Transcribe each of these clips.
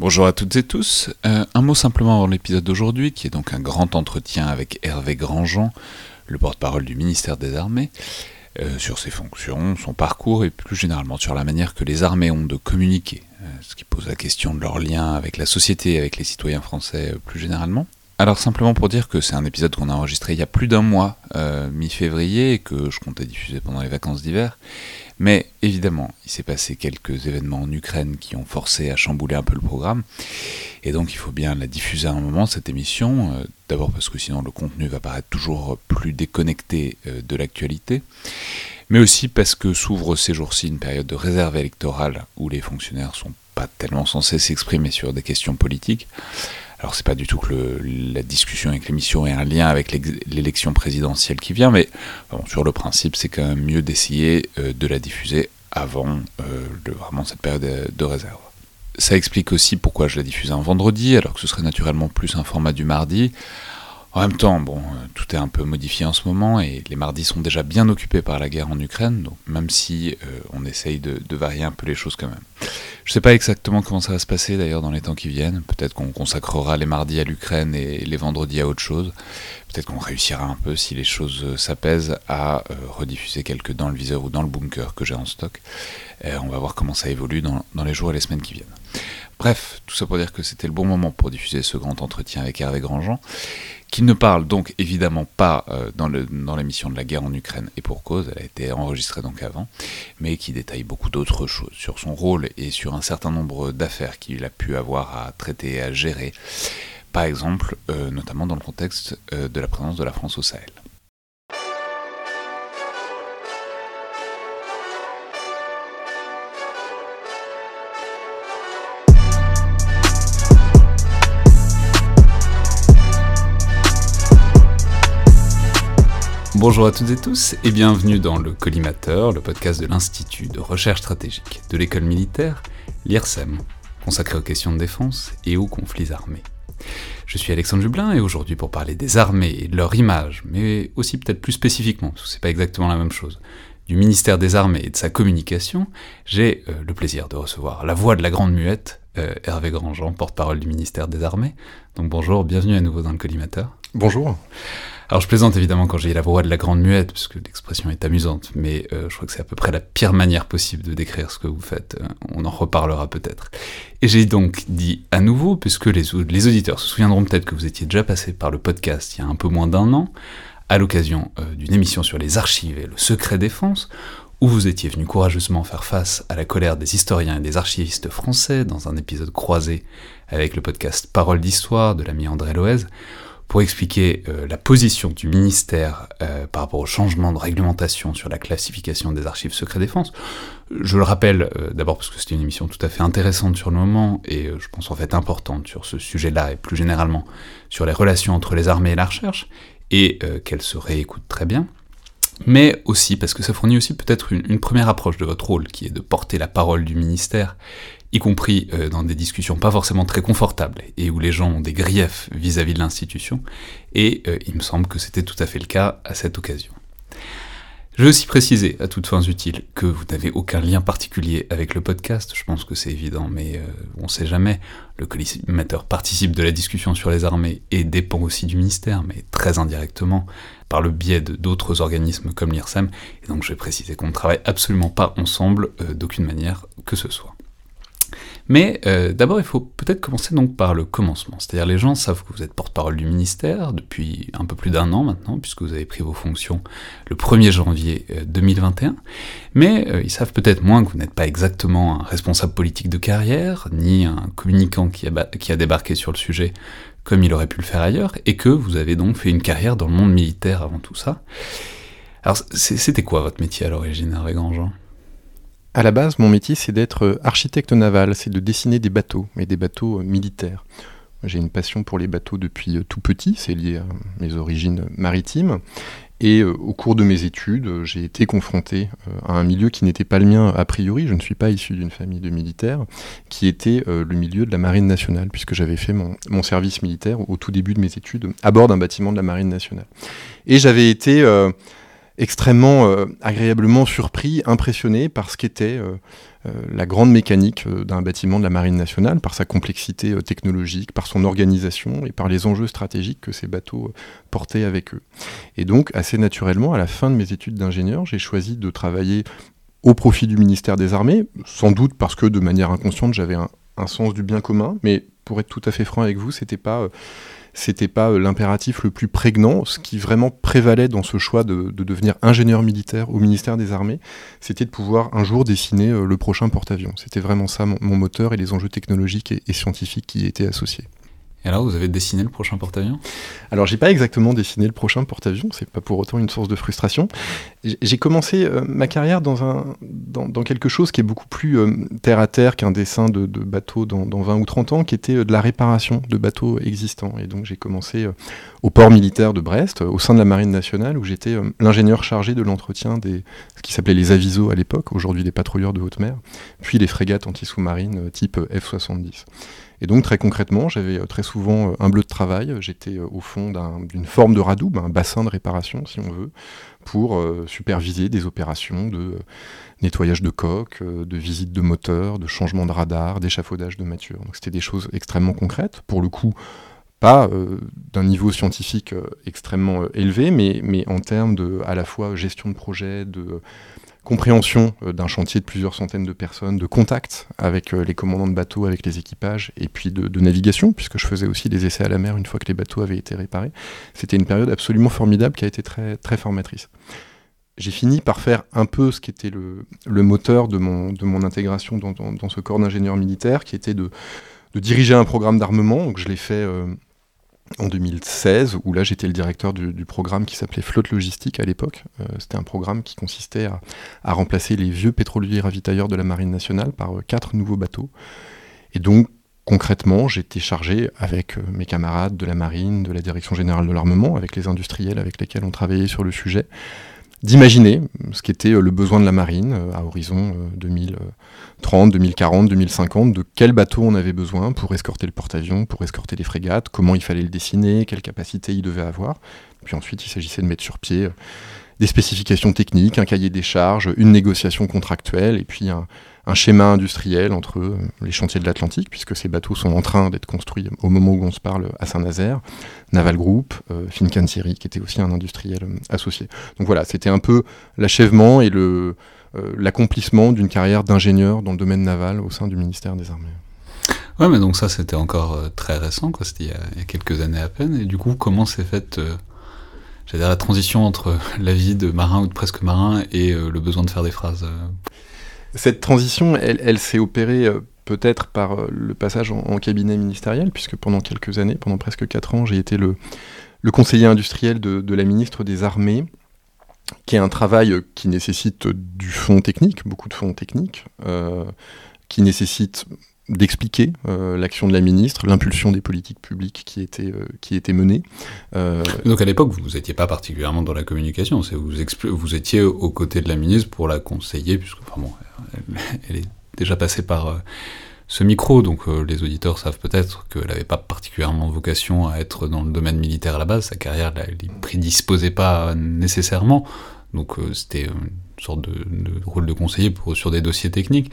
Bonjour à toutes et tous. Euh, un mot simplement avant l'épisode d'aujourd'hui, qui est donc un grand entretien avec Hervé Grandjean, le porte-parole du ministère des Armées, euh, sur ses fonctions, son parcours et plus généralement sur la manière que les armées ont de communiquer, euh, ce qui pose la question de leur lien avec la société avec les citoyens français plus généralement. Alors simplement pour dire que c'est un épisode qu'on a enregistré il y a plus d'un mois, mi-février, et que je comptais diffuser pendant les vacances d'hiver, mais évidemment, il s'est passé quelques événements en Ukraine qui ont forcé à chambouler un peu le programme. Et donc il faut bien la diffuser à un moment, cette émission. Euh, d'abord parce que sinon le contenu va paraître toujours plus déconnecté euh, de l'actualité. Mais aussi parce que s'ouvre ces jours-ci une période de réserve électorale où les fonctionnaires sont pas tellement censés s'exprimer sur des questions politiques. Alors c'est pas du tout que la discussion avec l'émission ait un lien avec l'élection présidentielle qui vient, mais sur le principe c'est quand même mieux d'essayer euh, de la diffuser avant euh, vraiment cette période de réserve. Ça explique aussi pourquoi je la diffuse un vendredi, alors que ce serait naturellement plus un format du mardi. En même temps, bon, euh, tout est un peu modifié en ce moment et les mardis sont déjà bien occupés par la guerre en Ukraine, donc même si on essaye de, varier un peu les choses quand même. Je ne sais pas exactement comment ça va se passer d'ailleurs dans les temps qui viennent. Peut-être qu'on consacrera les mardis à l'Ukraine et les vendredis à autre chose. Peut-être qu'on réussira un peu, si les choses euh, s'apaisent, à euh, rediffuser quelques dans le viseur ou dans le bunker que j'ai en stock. Euh, on va voir comment ça évolue dans les jours et les semaines qui viennent. Bref, tout ça pour dire que c'était le bon moment pour diffuser ce grand entretien avec Hervé Grandjean qui ne parle donc évidemment pas euh, dans l'émission de la guerre en Ukraine, et pour cause, elle a été enregistrée donc avant, mais qui détaille beaucoup d'autres choses sur son rôle et sur un certain nombre d'affaires qu'il a pu avoir à traiter et à gérer, par exemple, euh, notamment dans le contexte euh, de la présence de la France au Sahel. Bonjour à toutes et tous et bienvenue dans le Collimateur, le podcast de l'Institut de recherche stratégique de l'école militaire, l'IRSEM, consacré aux questions de défense et aux conflits armés. Je suis Alexandre Jublin et aujourd'hui pour parler des armées et de leur image, mais aussi peut-être plus spécifiquement, parce que c'est pas exactement la même chose, du ministère des Armées et de sa communication, j'ai euh, le plaisir de recevoir la voix de la grande muette, euh, Hervé Grandjean, porte-parole du ministère des Armées. Donc bonjour, bienvenue à nouveau dans le collimateur. Bonjour. Alors je plaisante évidemment quand j'ai la voix de la grande muette, parce que l'expression est amusante, mais euh, je crois que c'est à peu près la pire manière possible de décrire ce que vous faites. Euh, on en reparlera peut-être. Et j'ai donc dit à nouveau, puisque les, auditeurs se souviendront peut-être que vous étiez déjà passé par le podcast il y a un peu moins d'un an, à l'occasion euh, d'une émission sur les archives et le secret défense, où vous étiez venu courageusement faire face à la colère des historiens et des archivistes français dans un épisode croisé avec le podcast Parole d'Histoire de l'ami André Loez, pour expliquer euh, la position du ministère euh, par rapport au changement de réglementation sur la classification des archives secret défense. Je le rappelle euh, d'abord parce que c'était une émission tout à fait intéressante sur le moment et je pense en fait importante sur ce sujet-là et plus généralement sur les relations entre les armées et la recherche et qu'elle se réécoute très bien. Mais aussi parce que ça fournit aussi peut-être une, une première approche de votre rôle qui est de porter la parole du ministère y compris euh, dans des discussions pas forcément très confortables et où les gens ont des griefs vis-à-vis de l'institution, et euh, il me semble que c'était tout à fait le cas à cette occasion. Je veux aussi préciser, à toutes fins utiles, que vous n'avez aucun lien particulier avec le podcast, je pense que c'est évident, mais euh, on ne sait jamais. Le collimateur participe de la discussion sur les armées et dépend aussi du ministère, mais très indirectement, par le biais d'autres organismes comme l'IRSEM, et donc je vais préciser qu'on ne travaille absolument pas ensemble d'aucune manière que ce soit. Mais euh, d'abord, il faut peut-être commencer donc par le commencement. C'est-à-dire les gens savent que vous êtes porte-parole du ministère depuis un peu plus d'un an maintenant, puisque vous avez pris vos fonctions le 1er janvier 2021. Euh, Mais euh, ils savent peut-être moins que vous n'êtes pas exactement un responsable politique de carrière, ni un communicant qui a, débarqué sur le sujet comme il aurait pu le faire ailleurs, et que vous avez donc fait une carrière dans le monde militaire avant tout ça. Alors c'était quoi votre métier à l'origine, Hervé Grandjean? À la base, mon métier, c'est d'être euh, architecte naval, c'est de dessiner des bateaux, mais des bateaux euh, militaires. J'ai une passion pour les bateaux depuis euh, tout petit, c'est lié à mes origines maritimes. Et au cours de mes études, j'ai été confronté à un milieu qui n'était pas le mien a priori. Je ne suis pas issu d'une famille de militaires, qui était le milieu de la marine nationale, puisque j'avais fait mon, mon, service militaire au tout début de mes études à bord d'un bâtiment de la marine nationale. Et j'avais été extrêmement agréablement surpris, impressionné par ce qu'était la grande mécanique d'un bâtiment de la Marine nationale, par sa complexité technologique, par son organisation et par les enjeux stratégiques que ces bateaux portaient avec eux. Et donc, assez naturellement, à la fin de mes études d'ingénieur, j'ai choisi de travailler au profit du ministère des Armées, sans doute parce que de manière inconsciente j'avais un, sens du bien commun, mais pour être tout à fait franc avec vous, c'était pas euh, c'était pas euh, l'impératif le plus prégnant. Ce qui vraiment prévalait dans ce choix de, devenir ingénieur militaire au ministère des Armées, c'était de pouvoir un jour dessiner euh, le prochain porte-avions. C'était vraiment ça mon, moteur et les enjeux technologiques et, et scientifiques qui y étaient associés. Et alors, vous avez dessiné le prochain porte-avions? Alors, j'ai pas exactement dessiné le prochain porte-avions, c'est pas pour autant une source de frustration. J'ai commencé euh, ma carrière dans, dans, quelque chose qui est beaucoup plus euh, terre à terre qu'un dessin de, bateau dans, 20 ou 30 ans, qui était euh, de la réparation de bateaux existants. Et donc, j'ai commencé au port militaire de Brest, au sein de la Marine nationale, où j'étais l'ingénieur chargé de l'entretien des ce qui s'appelait les avisos à l'époque, aujourd'hui les patrouilleurs de haute mer, puis les frégates anti-sous-marines type F-70. Et donc très concrètement, j'avais euh, très souvent euh, un bleu de travail, j'étais euh, au fond d'une forme de radoub, un bassin de réparation si on veut, pour superviser des opérations de nettoyage de coques, de visite de moteurs, de changement de radar, d'échafaudage de mature. Donc c'était des choses extrêmement concrètes, pour le coup pas d'un niveau scientifique extrêmement élevé, mais, mais en termes de à la fois gestion de projet, de compréhension euh, d'un chantier de plusieurs centaines de personnes, de contact avec euh, les commandants de bateaux, avec les équipages, et puis de, navigation, puisque je faisais aussi des essais à la mer une fois que les bateaux avaient été réparés. C'était une période absolument formidable qui a été très, très formatrice. J'ai fini par faire un peu ce qui était le, moteur de mon, de mon intégration dans, ce corps d'ingénieur militaire, qui était de, diriger un programme d'armement. Donc je l'ai fait euh, en 2016, où là j'étais le directeur du, programme qui s'appelait Flotte Logistique à l'époque. Euh, c'était un programme qui consistait à, remplacer les vieux pétroliers ravitailleurs de la Marine nationale par euh, quatre nouveaux bateaux. Et donc concrètement, j'étais chargé avec euh, mes camarades de la Marine, de la Direction générale de l'armement, avec les industriels avec lesquels on travaillait sur le sujet, d'imaginer ce qu'était le besoin de la marine à horizon 2030, 2040, 2050, de quel bateau on avait besoin pour escorter le porte-avions, pour escorter les frégates, comment il fallait le dessiner, quelle capacité il devait avoir. Puis ensuite, il s'agissait de mettre sur pied des spécifications techniques, un cahier des charges, une négociation contractuelle, et puis un, un schéma industriel entre euh, les chantiers de l'Atlantique, puisque ces bateaux sont en train d'être construits au moment où on se parle à Saint-Nazaire, Naval Group, euh, Fincantieri, qui était aussi un industriel euh, associé. Donc voilà, c'était un peu l'achèvement et l'accomplissement d'une carrière d'ingénieur dans le domaine naval au sein du ministère des Armées. Ouais, mais donc ça, c'était encore très récent. C'était il, y, a, quelques années à peine. Et du coup, comment s'est faite la transition entre la vie de marin ou de presque marin et le besoin de faire des phrases cette transition, elle, s'est opérée euh, peut-être par euh, le passage en, cabinet ministériel, puisque pendant quelques années, pendant presque quatre ans, j'ai été le, conseiller industriel de, la ministre des Armées, qui est un travail euh, qui nécessite du fonds technique, beaucoup de fonds techniques, qui nécessite d'expliquer euh, l'action de la ministre, l'impulsion des politiques publiques qui étaient, euh, qui étaient menées. Euh, Donc à l'époque, vous n'étiez pas particulièrement dans la communication, vous, vous étiez aux côtés de la ministre pour la conseiller, puisque enfin bon, elle, est déjà passée par ce micro, donc les auditeurs savent peut-être qu'elle n'avait pas particulièrement vocation à être dans le domaine militaire à la base, sa carrière ne prédisposait pas nécessairement, donc c'était sorte de, rôle de conseiller sur des dossiers techniques,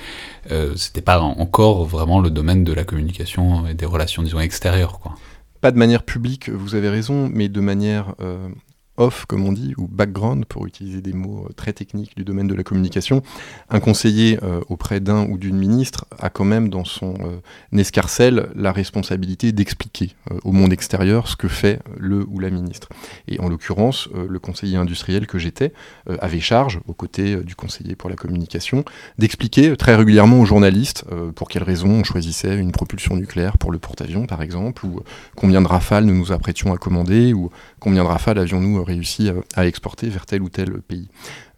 euh, c'était pas encore vraiment le domaine de la communication et des relations, disons, extérieures. Quoi. Pas de manière publique, vous avez raison, mais de manière euh, off, comme on dit, ou background, pour utiliser des mots euh, très techniques du domaine de la communication, un conseiller euh, auprès d'un ou d'une ministre a quand même dans son euh, escarcelle la responsabilité d'expliquer au monde extérieur ce que fait le ou la ministre. Et en l'occurrence, le conseiller industriel que j'étais avait charge, aux côtés du conseiller pour la communication, d'expliquer très régulièrement aux journalistes pour quelles raisons on choisissait une propulsion nucléaire pour le porte-avions, par exemple, ou combien de rafales nous nous apprêtions à commander, ou combien de rafales avions-nous réussi à, exporter vers tel ou tel pays.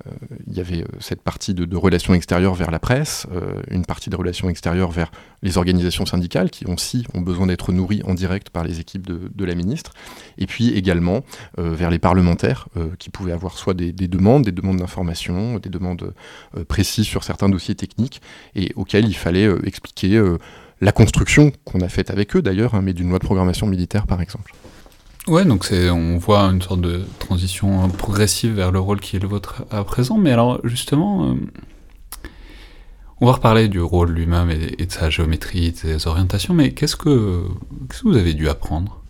Euh, il y avait euh, cette partie de, relations extérieures vers la presse, euh, une partie de relations extérieures vers les organisations syndicales qui aussi ont besoin d'être nourries en direct par les équipes de, la ministre, et puis également vers les parlementaires qui pouvaient avoir soit des, demandes, des demandes d'information, des demandes précises sur certains dossiers techniques, et auxquels il fallait expliquer la construction qu'on a faite avec eux d'ailleurs, hein, mais d'une loi de programmation militaire par exemple. Ouais, donc c'est, on voit une sorte de transition progressive vers le rôle qui est le vôtre à présent. Mais alors, justement, on va reparler du rôle lui-même et, de sa géométrie, de ses orientations. Mais qu'est-ce que, que vous avez dû apprendre?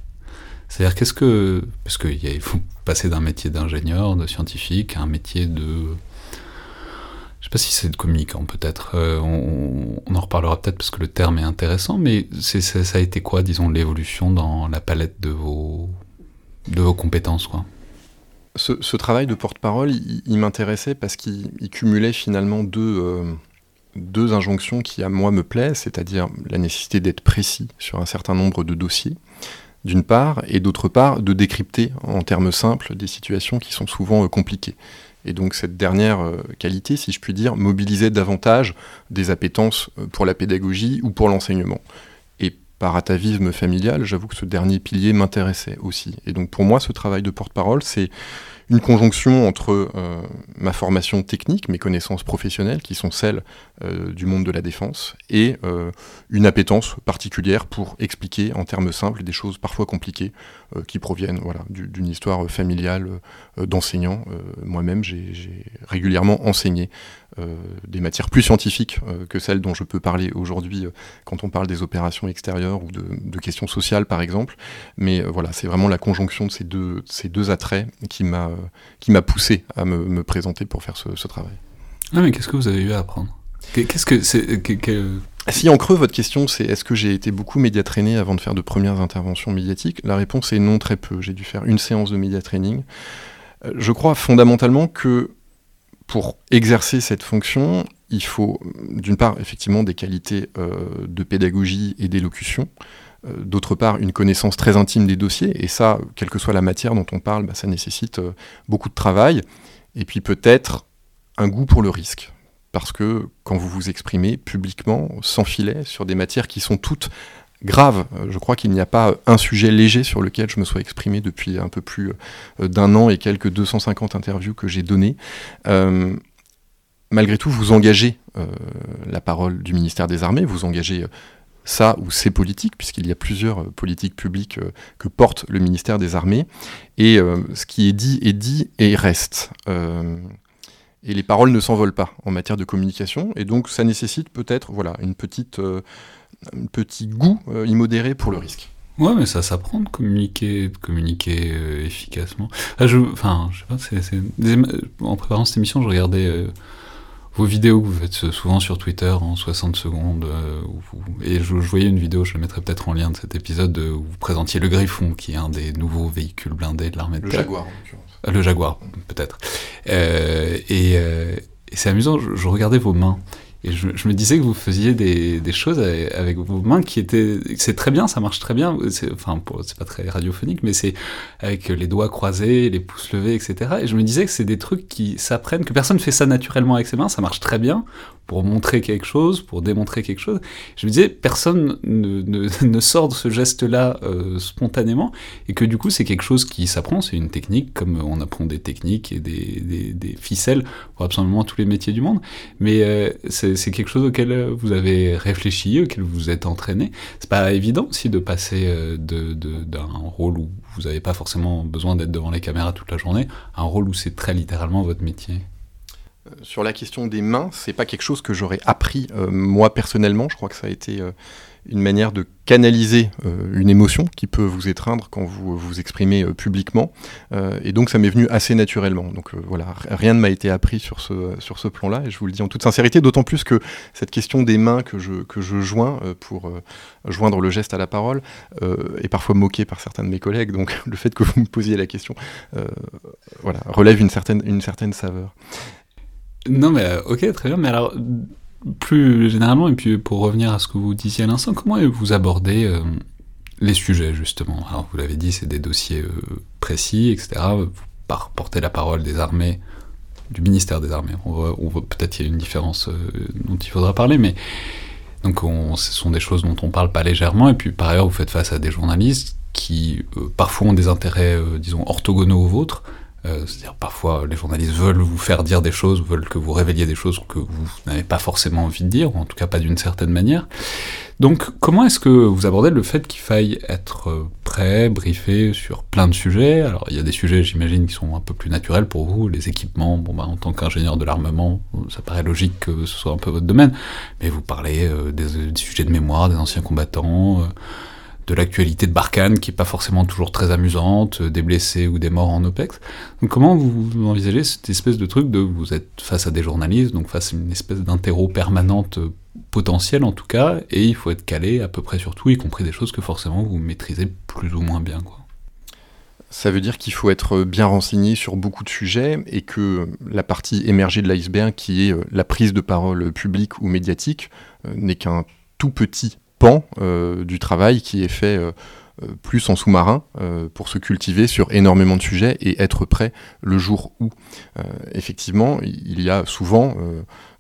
C'est-à-dire, qu'est-ce que, parce qu'il faut passer d'un métier d'ingénieur, de scientifique, à un métier de je sais pas si c'est de communicant peut-être, euh, on, en reparlera peut-être parce que le terme est intéressant, mais ça a été quoi, disons, l'évolution dans la palette de vos, de vos compétences quoi ce, travail de porte-parole, il, m'intéressait parce qu'il cumulait finalement deux, euh, deux injonctions qui à moi me plaisent, c'est-à-dire la nécessité d'être précis sur un certain nombre de dossiers, d'une part, et d'autre part, de décrypter en termes simples des situations qui sont souvent euh, compliquées. Et donc cette dernière euh, qualité, si je puis dire, mobilisait davantage des appétences pour la pédagogie ou pour l'enseignement. Par atavisme familial, j'avoue que ce dernier pilier m'intéressait aussi. Et donc pour moi, ce travail de porte-parole, c'est une conjonction entre euh, ma formation technique, mes connaissances professionnelles, qui sont celles euh, du monde de la défense, et euh, une appétence particulière pour expliquer en termes simples des choses parfois compliquées qui proviennent voilà, d'une histoire familiale d'enseignant. Moi-même, j'ai régulièrement enseigné des matières plus scientifiques que celles dont je peux parler aujourd'hui quand on parle des opérations extérieures ou de, questions sociales, par exemple. Mais voilà, c'est vraiment la conjonction de ces deux, ces deux attraits qui m'a euh, poussé à me, présenter pour faire ce, travail. Ah mais qu'est-ce que vous avez eu à apprendre? Qu'est-ce que c'est Si en creux votre question c'est est-ce que j'ai été beaucoup média trainé avant de faire de premières interventions médiatiques? La réponse est non très peu. J'ai dû faire une séance de média training. Euh, je crois fondamentalement que pour exercer cette fonction, il faut d'une part effectivement des qualités euh, de pédagogie et d'élocution, euh, d'autre part une connaissance très intime des dossiers, et ça, quelle que soit la matière dont on parle, bah, ça nécessite euh, beaucoup de travail, et puis peut-être un goût pour le risque. Parce que quand vous vous exprimez publiquement, sans filet, sur des matières qui sont toutes graves, euh, je crois qu'il n'y a pas un sujet léger sur lequel je me sois exprimé depuis un peu plus d'un an et quelques 250 interviews que j'ai données. malgré tout, vous engagez la parole du ministère des Armées, vous engagez ça ou ces politiques, puisqu'il y a plusieurs euh, politiques publiques euh, que porte le ministère des Armées. Et euh, ce qui est dit est dit et reste. et les paroles ne s'envolent pas en matière de communication. Et donc ça nécessite peut-être voilà, une petite, un petit goût immodéré pour le risque. Ouais, mais ça s'apprend de communiquer, de communiquer efficacement. Je, enfin, je sais pas, c'est, en préparant cette émission, je regardais vos vidéos que vous faites souvent sur Twitter en 60 secondes. Euh, et je, voyais une vidéo, je la mettrai peut-être en lien de cet épisode, où vous présentiez le Griffon, qui est un des nouveaux véhicules blindés de l'armée de terre. Le Jaguar, en l'occurrence. Euh, le Jaguar, peut-être. Euh, et, et c'est amusant, je, regardais vos mains. Et je, me disais que vous faisiez des, choses avec vos mains qui étaient. C'est très bien, ça marche très bien. Enfin, c'est pas très radiophonique, mais c'est avec les doigts croisés, les pouces levés, etc. Et je me disais que c'est des trucs qui s'apprennent, que personne fait ça naturellement avec ses mains, ça marche très bien pour montrer quelque chose, pour démontrer quelque chose. Je me disais, personne ne, sort de ce geste-là euh, spontanément, et que du coup, c'est quelque chose qui s'apprend, c'est une technique, comme on apprend des techniques et des, ficelles pour absolument tous les métiers du monde, mais euh, c'est quelque chose auquel vous avez réfléchi, auquel vous êtes entraîné. C'est pas évident aussi de passer euh, d'un rôle où vous n'avez pas forcément besoin d'être devant les caméras toute la journée, à un rôle où c'est très littéralement votre métier sur la question des mains, c'est pas quelque chose que j'aurais appris euh, moi personnellement. Je crois que ça a été euh, une manière de canaliser euh, une émotion qui peut vous étreindre quand vous vous exprimez publiquement. et donc ça m'est venu assez naturellement. Donc voilà, rien ne m'a été appris sur ce, sur ce plan-là. Et je vous le dis en toute sincérité, d'autant plus que cette question des mains que je, que je joins pour joindre le geste à la parole est parfois moquée par certains de mes collègues. Donc le fait que vous me posiez la question voilà, relève une certaine, une certaine saveur. Non, mais euh, ok, très bien. Mais alors, plus généralement, et puis pour revenir à ce que vous disiez à l'instant, comment vous abordez euh, les sujets, justement? Alors, vous l'avez dit, c'est des dossiers euh, précis, etc. Vous portez la parole des armées, du ministère des armées. Peut-être qu'il y a une différence dont il faudra parler, mais. Donc, ce sont des choses dont on parle pas légèrement, et puis par ailleurs, vous faites face à des journalistes qui parfois ont des intérêts, disons, orthogonaux aux vôtres, c'est-à-dire parfois les journalistes veulent vous faire dire des choses, veulent que vous révéliez des choses que vous n'avez pas forcément envie de dire, ou en tout cas pas d'une certaine manière. Donc comment est-ce que vous abordez le fait qu'il faille être euh, prêt, briefé sur plein de sujets? Alors il y a des sujets, j'imagine, qui sont un peu plus naturels pour vous, les équipements. Bon, bah, en tant qu'ingénieur de l'armement, ça paraît logique que ce soit un peu votre domaine. Mais vous parlez euh, des, sujets de mémoire, des anciens combattants, euh, de l'actualité de Barkhane, qui est pas forcément toujours très amusante, des blessés ou des morts en OPEX. Donc comment vous, envisagez cette espèce de truc de vous êtes face à des journalistes, donc face à une espèce d'interro permanente potentiel en tout cas, et il faut être calé à peu près sur tout, y compris des choses que forcément vous maîtrisez plus ou moins bien. Quoi. Ça veut dire qu'il faut être bien renseigné sur beaucoup de sujets et que la partie émergée de l'iceberg, qui est euh, la prise de parole publique ou médiatique, euh, n'est qu'un tout petit pan euh, du travail qui est fait euh, plus en sous-marin euh, pour se cultiver sur énormément de sujets et être prêt le jour où. Euh, effectivement, il y a souvent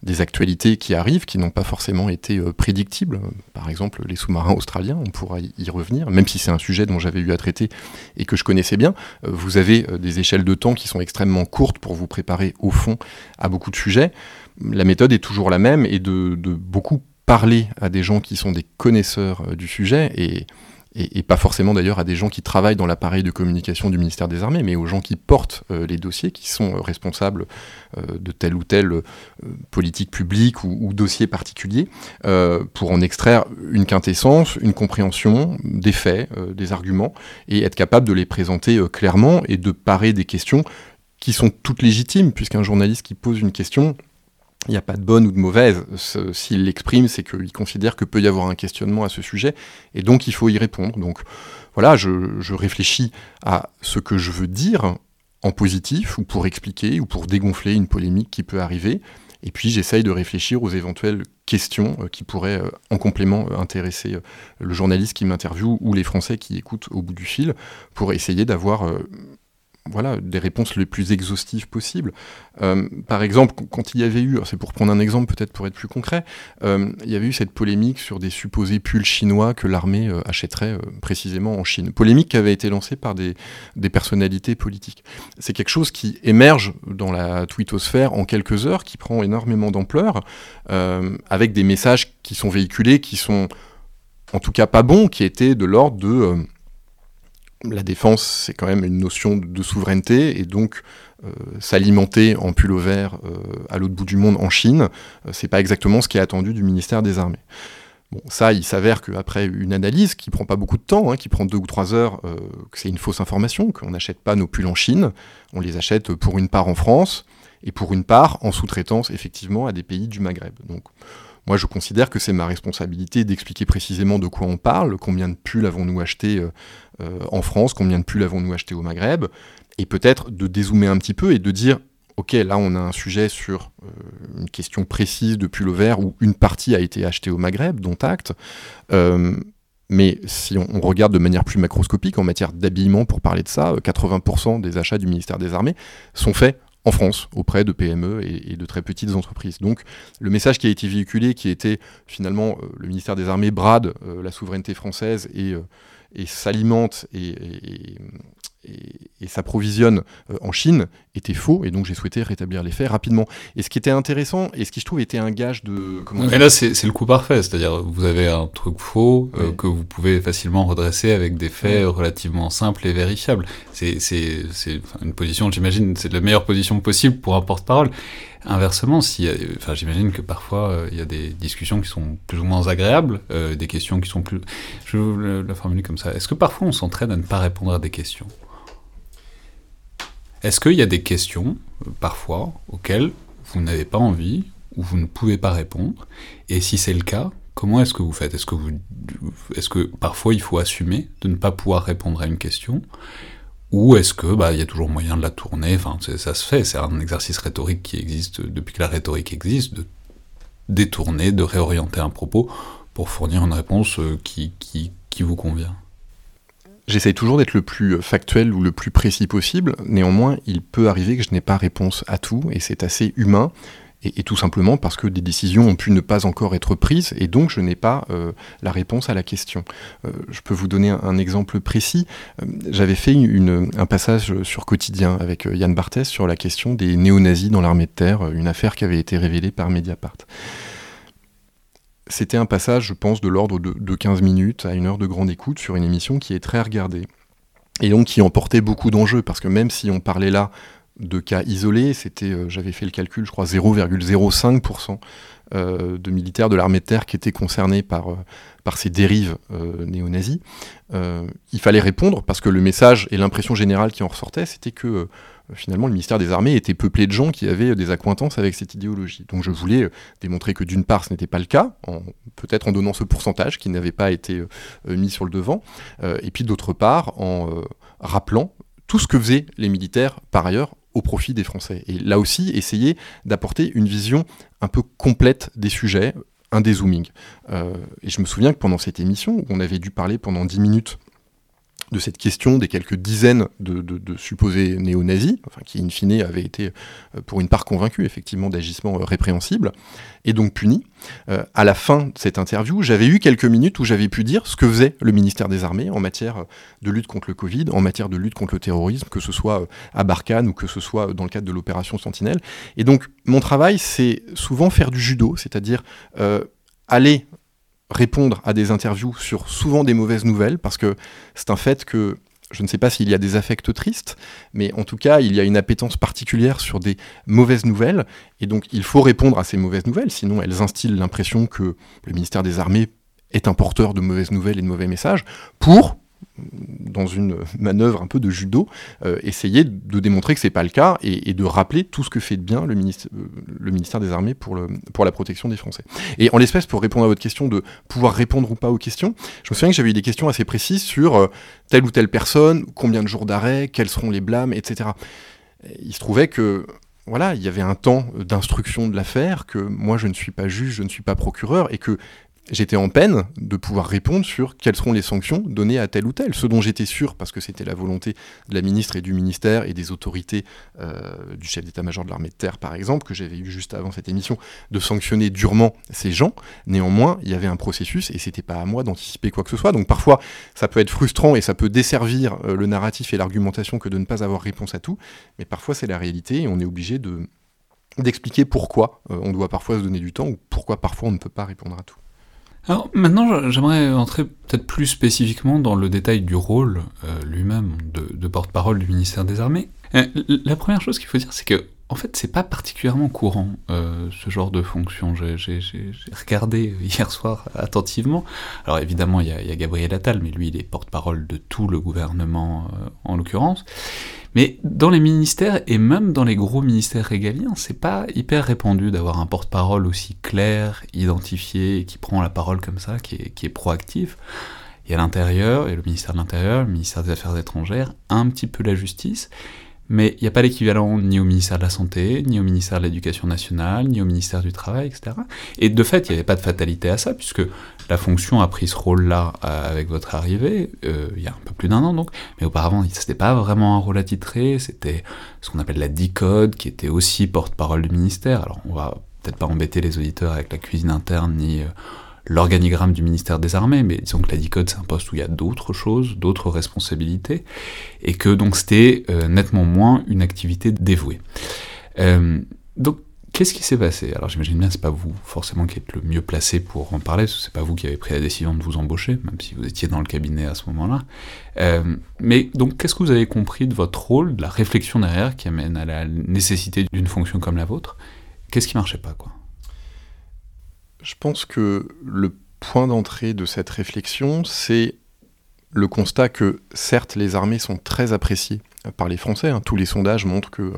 des actualités qui arrivent qui n'ont pas forcément été prédictibles. Par exemple, les sous-marins australiens, on pourra y revenir, même si c'est un sujet dont j'avais eu à traiter et que je connaissais bien. vous avez des échelles de temps qui sont extrêmement courtes pour vous préparer au fond à beaucoup de sujets. La méthode est toujours la même et de, de beaucoup parler à des gens qui sont des connaisseurs du sujet et pas forcément d'ailleurs à des gens qui travaillent dans l'appareil de communication du ministère des Armées, mais aux gens qui portent euh, les dossiers, qui sont euh, responsables euh, de telle ou telle politique publique ou, dossier particulier, pour en extraire une quintessence, une compréhension des faits, des arguments, et être capable de les présenter clairement et de parer des questions qui sont toutes légitimes, puisqu'un journaliste qui pose une question, il n'y a pas de bonne ou de mauvaise. S'il l'exprime, c'est qu'il considère que peut y avoir un questionnement à ce sujet, et donc il faut y répondre. Donc voilà, je, réfléchis à ce que je veux dire en positif, ou pour expliquer, ou pour dégonfler une polémique qui peut arriver, et puis j'essaye de réfléchir aux éventuelles questions euh, qui pourraient euh, en complément euh, intéresser le journaliste qui m'interviewe ou les Français qui écoutent au bout du fil, pour essayer d'avoir voilà, des réponses les plus exhaustives possibles. Euh, par exemple, quand il y avait eu, c'est pour prendre un exemple peut-être pour être plus concret, euh, il y avait eu cette polémique sur des supposés pulls chinois que l'armée euh, achèterait précisément en Chine. Polémique qui avait été lancée par des, personnalités politiques. C'est quelque chose qui émerge dans la twittosphère en quelques heures, qui prend énormément d'ampleur, avec des messages qui sont véhiculés, qui sont en tout cas pas bons, qui étaient de l'ordre de la défense, c'est quand même une notion de souveraineté, et donc euh, s'alimenter en pull vert euh, à l'autre bout du monde en Chine, euh, c'est pas exactement ce qui est attendu du ministère des Armées. Bon, ça, il s'avère qu'après une analyse qui prend pas beaucoup de temps, hein, qui prend deux ou trois heures, que c'est une fausse information, qu'on n'achète pas nos pulls en Chine, on les achète pour une part en France, et pour une part en sous-traitance, effectivement, à des pays du Maghreb. Donc, moi, je considère que c'est ma responsabilité d'expliquer précisément de quoi on parle, combien de pulls avons-nous acheté euh, euh, en France, combien de pulls avons-nous acheté au Maghreb, et peut-être de dézoomer un petit peu et de dire, ok, là on a un sujet sur euh, une question précise de pull vert où une partie a été achetée au Maghreb, dont acte. mais si on, regarde de manière plus macroscopique en matière d'habillement, pour parler de ça, 80% des achats du ministère des Armées sont faits en France, auprès de PME et, de très petites entreprises. Donc le message qui a été véhiculé, qui était finalement euh, le ministère des Armées brade euh, la souveraineté française et, euh, s'alimente et, s'approvisionne en Chine était faux, et donc j'ai souhaité rétablir les faits rapidement. Et ce qui était intéressant, et ce qui je trouve était un gage de... Mais là c'est le coup parfait, c'est-à-dire vous avez un truc faux euh, que vous pouvez facilement redresser avec des faits relativement simples et vérifiables. C'est une position, j'imagine, c'est la meilleure position possible pour un porte-parole. Inversement, si, enfin, j'imagine que parfois euh, il y a des discussions qui sont plus ou moins agréables, des questions qui sont plus. Je vais la formuler comme ça. Est-ce que parfois on s'entraîne à ne pas répondre à des questions? Est-ce qu'il y a des questions, euh, parfois, auxquelles vous n'avez pas envie ou vous ne pouvez pas répondre? Et si c'est le cas, comment est-ce que vous faites? Est-ce que, est que parfois il faut assumer de ne pas pouvoir répondre à une question? Ou est-ce que bah y a toujours moyen de la tourner? Enfin, ça se fait. C'est un exercice rhétorique qui existe depuis que la rhétorique existe, de détourner, de réorienter un propos pour fournir une réponse euh, qui vous convient. J'essaye toujours d'être le plus factuel ou le plus précis possible. Néanmoins, il peut arriver que je n'ai pas réponse à tout, et c'est assez humain. Et, tout simplement parce que des décisions ont pu ne pas encore être prises, et donc je n'ai pas euh, la réponse à la question. Euh, je peux vous donner un, exemple précis. Euh, j'avais fait une, un passage sur Quotidien avec Yann Barthès sur la question des néo-nazis dans l'armée de terre, une affaire qui avait été révélée par Mediapart c'était un passage, je pense, de l'ordre de, 15 minutes à une heure de grande écoute sur une émission qui est très regardée. Et donc qui emportait beaucoup d'enjeux, parce que même si on parlait là de cas isolés, c'était, euh, j'avais fait le calcul, je crois 0,05% euh, de militaires de l'armée de terre qui étaient concernés par, euh, par ces dérives néo-nazis. il fallait répondre, parce que le message et l'impression générale qui en ressortait, c'était que finalement le ministère des Armées était peuplé de gens qui avaient des accointances avec cette idéologie. Donc je voulais euh, démontrer que d'une part ce n'était pas le cas, peut-être en donnant ce pourcentage qui n'avait pas été euh, mis sur le devant, euh, et puis d'autre part en rappelant tout ce que faisaient les militaires par ailleurs au profit des Français. Et là aussi, essayer d'apporter une vision un peu complète des sujets, un dézooming. et je me souviens que pendant cette émission, on avait dû parler pendant 10 minutes de cette question des quelques dizaines de, supposés néo-nazis, enfin, qui in fine avaient été euh, pour une part convaincus effectivement d'agissements euh, répréhensibles, et donc punis. Euh, à la fin de cette interview, j'avais eu quelques minutes où j'avais pu dire ce que faisait le ministère des Armées en matière de lutte contre le Covid, en matière de lutte contre le terrorisme, que ce soit à Barkhane ou que ce soit dans le cadre de l'opération Sentinelle. Et donc mon travail, c'est souvent faire du judo, c'est-à-dire aller répondre à des interviews sur souvent des mauvaises nouvelles, parce que c'est un fait que je ne sais pas s'il y a des affects tristes, mais en tout cas, il y a une appétence particulière sur des mauvaises nouvelles, et donc il faut répondre à ces mauvaises nouvelles, sinon elles instillent l'impression que le ministère des Armées est un porteur de mauvaises nouvelles et de mauvais messages, pour dans une manœuvre un peu de judo, euh, essayer de démontrer que c'est pas le cas et, de rappeler tout ce que fait de bien le, ministère, euh, le ministère des Armées pour, le, pour la protection des Français. Et en l'espèce, pour répondre à votre question de pouvoir répondre ou pas aux questions, je me souviens que j'avais eu des questions assez précises sur euh, telle ou telle personne, combien de jours d'arrêt, quels seront les blâmes, etc. Il se trouvait que voilà, il y avait un temps d'instruction de l'affaire, que moi je ne suis pas juge, je ne suis pas procureur, et que j'étais en peine de pouvoir répondre sur quelles seront les sanctions données à tel ou tel. Ce dont j'étais sûr, parce que c'était la volonté de la ministre et du ministère et des autorités euh, du chef d'état-major de l'armée de terre, par exemple, que j'avais eu juste avant cette émission, de sanctionner durement ces gens. Néanmoins, il y avait un processus et c'était pas à moi d'anticiper quoi que ce soit. Donc parfois, ça peut être frustrant et ça peut desservir euh, le narratif et l'argumentation que de ne pas avoir réponse à tout. Mais parfois, c'est la réalité et on est obligé de d'expliquer pourquoi euh, on doit parfois se donner du temps ou pourquoi parfois on ne peut pas répondre à tout. Alors maintenant, j'aimerais entrer peut-être plus spécifiquement dans le détail du rôle euh, lui-même de, porte-parole du ministère des Armées. Euh, la première chose qu'il faut dire, c'est que en fait, c'est pas particulièrement courant euh, ce genre de fonction. J'ai regardé hier soir attentivement. Alors évidemment, il y, a, Gabriel Attal, mais lui, il est porte-parole de tout le gouvernement en l'occurrence. Mais dans les ministères, et même dans les gros ministères régaliens, c'est pas hyper répandu d'avoir un porte-parole aussi clair, identifié, qui prend la parole comme ça, qui est, proactif. Il y a l'intérieur, et le ministère de l'Intérieur, le ministère des Affaires étrangères, un petit peu la justice, mais il n'y a pas l'équivalent ni au ministère de la Santé, ni au ministère de l'Éducation nationale, ni au ministère du Travail, etc. Et de fait, il n'y avait pas de fatalité à ça, puisque la fonction a pris ce rôle-là euh, avec votre arrivée, euh, il y a un peu plus d'un an donc, mais auparavant, ce n'était pas vraiment un rôle attitré, c'était ce qu'on appelle la DICODE, qui était aussi porte-parole du ministère. Alors, on va peut-être pas embêter les auditeurs avec la cuisine interne, ni... Euh, l'organigramme du ministère des Armées, mais disons que la DICODE c'est un poste où il y a d'autres choses, d'autres responsabilités, et que donc c'était euh, nettement moins une activité dévouée. Euh, donc qu'est-ce qui s'est passé? Alors j'imagine bien que c'est pas vous forcément qui êtes le mieux placé pour en parler, ce c'est pas vous qui avez pris la décision de vous embaucher, même si vous étiez dans le cabinet à ce moment-là. Euh, mais donc qu'est-ce que vous avez compris de votre rôle, de la réflexion derrière qui amène à la nécessité d'une fonction comme la vôtre? Qu'est-ce qui marchait pas quoi? Je pense que le point d'entrée de cette réflexion, c'est le constat que certes les armées sont très appréciées par les Français. Hein. Tous les sondages montrent que,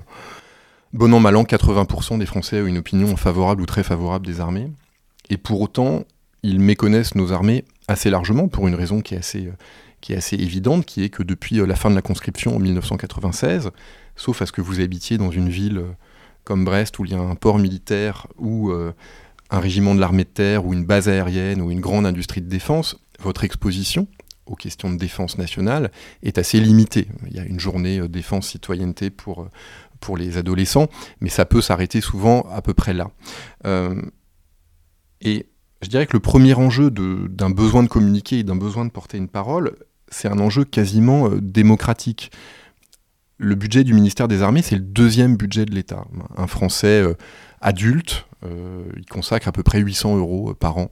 bon an mal an, 80% des Français ont une opinion favorable ou très favorable des armées. Et pour autant, ils méconnaissent nos armées assez largement pour une raison qui est assez, qui est assez évidente, qui est que depuis la fin de la conscription en 1996, sauf à ce que vous habitiez dans une ville comme Brest où il y a un port militaire ou euh, un régiment de l'armée de terre ou une base aérienne ou une grande industrie de défense, votre exposition aux questions de défense nationale est assez limitée. Il y a une journée euh, défense-citoyenneté pour, euh, pour les adolescents, mais ça peut s'arrêter souvent à peu près là. Euh, et je dirais que le premier enjeu d'un besoin de communiquer et d'un besoin de porter une parole, c'est un enjeu quasiment démocratique. Le budget du ministère des Armées, c'est le deuxième budget de l'État. Un Français adulte il consacre à peu près 800 euros par an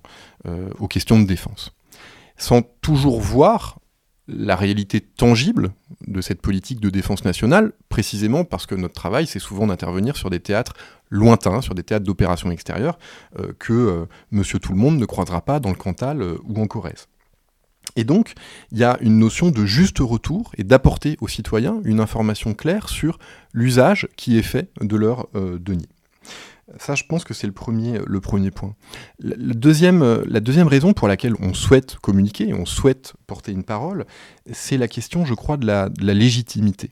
aux questions de défense. Sans toujours voir la réalité tangible de cette politique de défense nationale, précisément parce que notre travail, c'est souvent d'intervenir sur des théâtres lointains, sur des théâtres d'opérations extérieures, euh, que euh, Monsieur Tout-le-Monde ne croisera pas dans le Cantal euh, ou en Corrèze. Et donc, il y a une notion de juste retour et d'apporter aux citoyens une information claire sur l'usage qui est fait de leur denier. Ça, je pense que c'est le premier, le premier point. La, deuxième, la deuxième raison pour laquelle on souhaite communiquer, on souhaite porter une parole, c'est la question, je crois, de la, légitimité.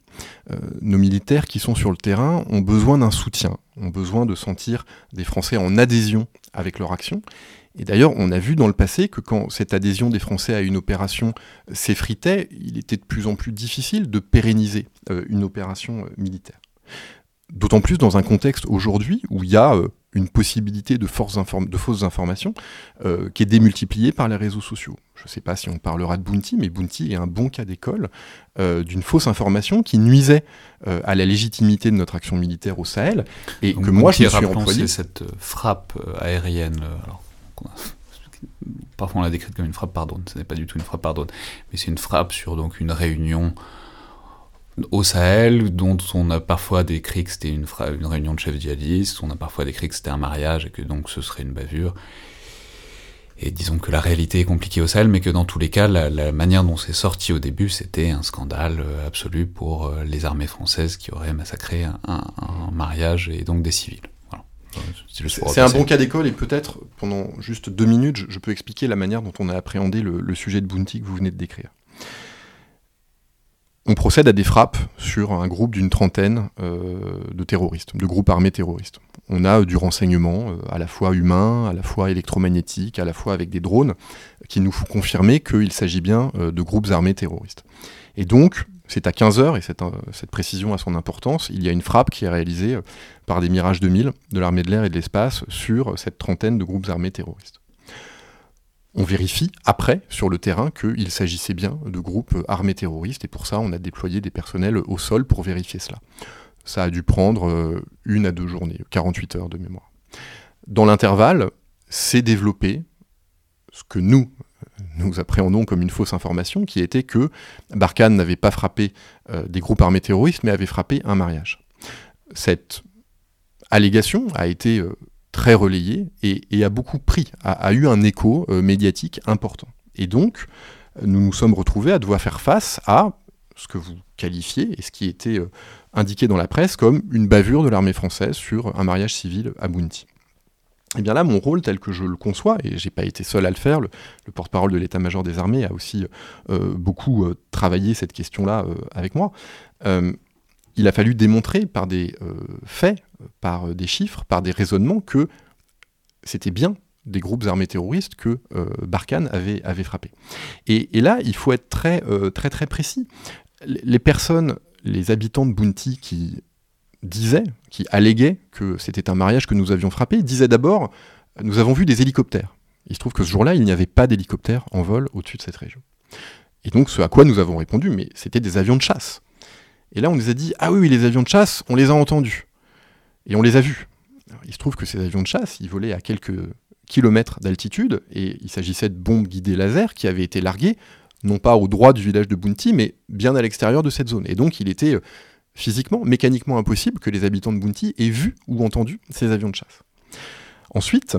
Euh, nos militaires qui sont sur le terrain ont besoin d'un soutien, ont besoin de sentir des Français en adhésion avec leur action. Et d'ailleurs, on a vu dans le passé que quand cette adhésion des Français à une opération s'effritait, il était de plus en plus difficile de pérenniser euh, une opération euh, militaire. D'autant plus dans un contexte aujourd'hui où il y a euh, une possibilité de, de fausses informations euh, qui est démultipliée par les réseaux sociaux. Je ne sais pas si on parlera de Bounty, mais Bounty est un bon cas d'école euh, d'une fausse information qui nuisait à la légitimité de notre action militaire au Sahel et que moi je suis employé. cette frappe aérienne. parfois on l'a décrite comme une frappe par drone, ce n'est pas du tout une frappe par drone, mais c'est une frappe sur donc une réunion au Sahel, dont on a parfois décrit que c'était une, une, réunion de chefs djihadistes, on a parfois décrit que c'était un mariage et que donc ce serait une bavure. Et disons que la réalité est compliquée au Sahel, mais que dans tous les cas, la, manière dont c'est sorti au début, c'était un scandale euh, absolu pour euh, les armées françaises qui auraient massacré un, mariage et donc des civils. C'est un bon cas d'école et peut-être pendant juste deux minutes, je, peux expliquer la manière dont on a appréhendé le, le sujet de Bounty que vous venez de décrire on procède à des frappes sur un groupe d'une trentaine euh, de terroristes, de groupes armés terroristes. On a du renseignement euh, à la fois humain, à la fois électromagnétique, à la fois avec des drones, qui nous font confirmer qu'il s'agit bien euh, de groupes armés terroristes. Et donc, c'est à 15h, et cette, cette, précision a son importance, il y a une frappe qui est réalisée par des Mirage 2000 de l'armée de l'air et de l'espace sur cette trentaine de groupes armés terroristes on vérifie après sur le terrain qu'il s'agissait bien de groupes armés terroristes et pour ça on a déployé des personnels au sol pour vérifier cela. Ça a dû prendre euh, une à deux journées, 48 heures de mémoire. Dans l'intervalle, s'est développé ce que nous, nous appréhendons comme une fausse information, qui était que Barkhane n'avait pas frappé euh, des groupes armés terroristes, mais avait frappé un mariage. Cette allégation a été euh, très relayé et, a beaucoup pris, a, eu un écho euh, médiatique important. Et donc, nous nous sommes retrouvés à devoir faire face à ce que vous qualifiez et ce qui était euh, indiqué dans la presse comme une bavure de l'armée française sur un mariage civil à Bounty. Et eh bien là, mon rôle tel que je le conçois, et j'ai pas été seul à le faire, le, porte-parole de l'état-major des armées a aussi euh, beaucoup travaillé cette question-là avec moi, il a fallu démontrer par des euh, faits, par euh, des chiffres, par des raisonnements que c'était bien des groupes armés terroristes que euh, Barkhane avait, avait frappé. Et, là, il faut être très, très, très précis. Les personnes, les habitants de Bounty qui disaient, qui alléguaient que c'était un mariage que nous avions frappé, disaient d'abord Nous avons vu des hélicoptères. Il se trouve que ce jour-là, il n'y avait pas d'hélicoptères en vol au-dessus de cette région. Et donc, ce à quoi nous avons répondu, mais c'était des avions de chasse. Et là, on nous a dit Ah oui, les avions de chasse, on les a entendus. Et on les a vus. il se trouve que ces avions de chasse, ils volaient à quelques kilomètres d'altitude, et il s'agissait de bombes guidées laser qui avaient été larguées, non pas au droit du village de Bounty, mais bien à l'extérieur de cette zone. Et donc, il était euh, physiquement, mécaniquement impossible que les habitants de Bounty aient vu ou entendu ces avions de chasse. Ensuite,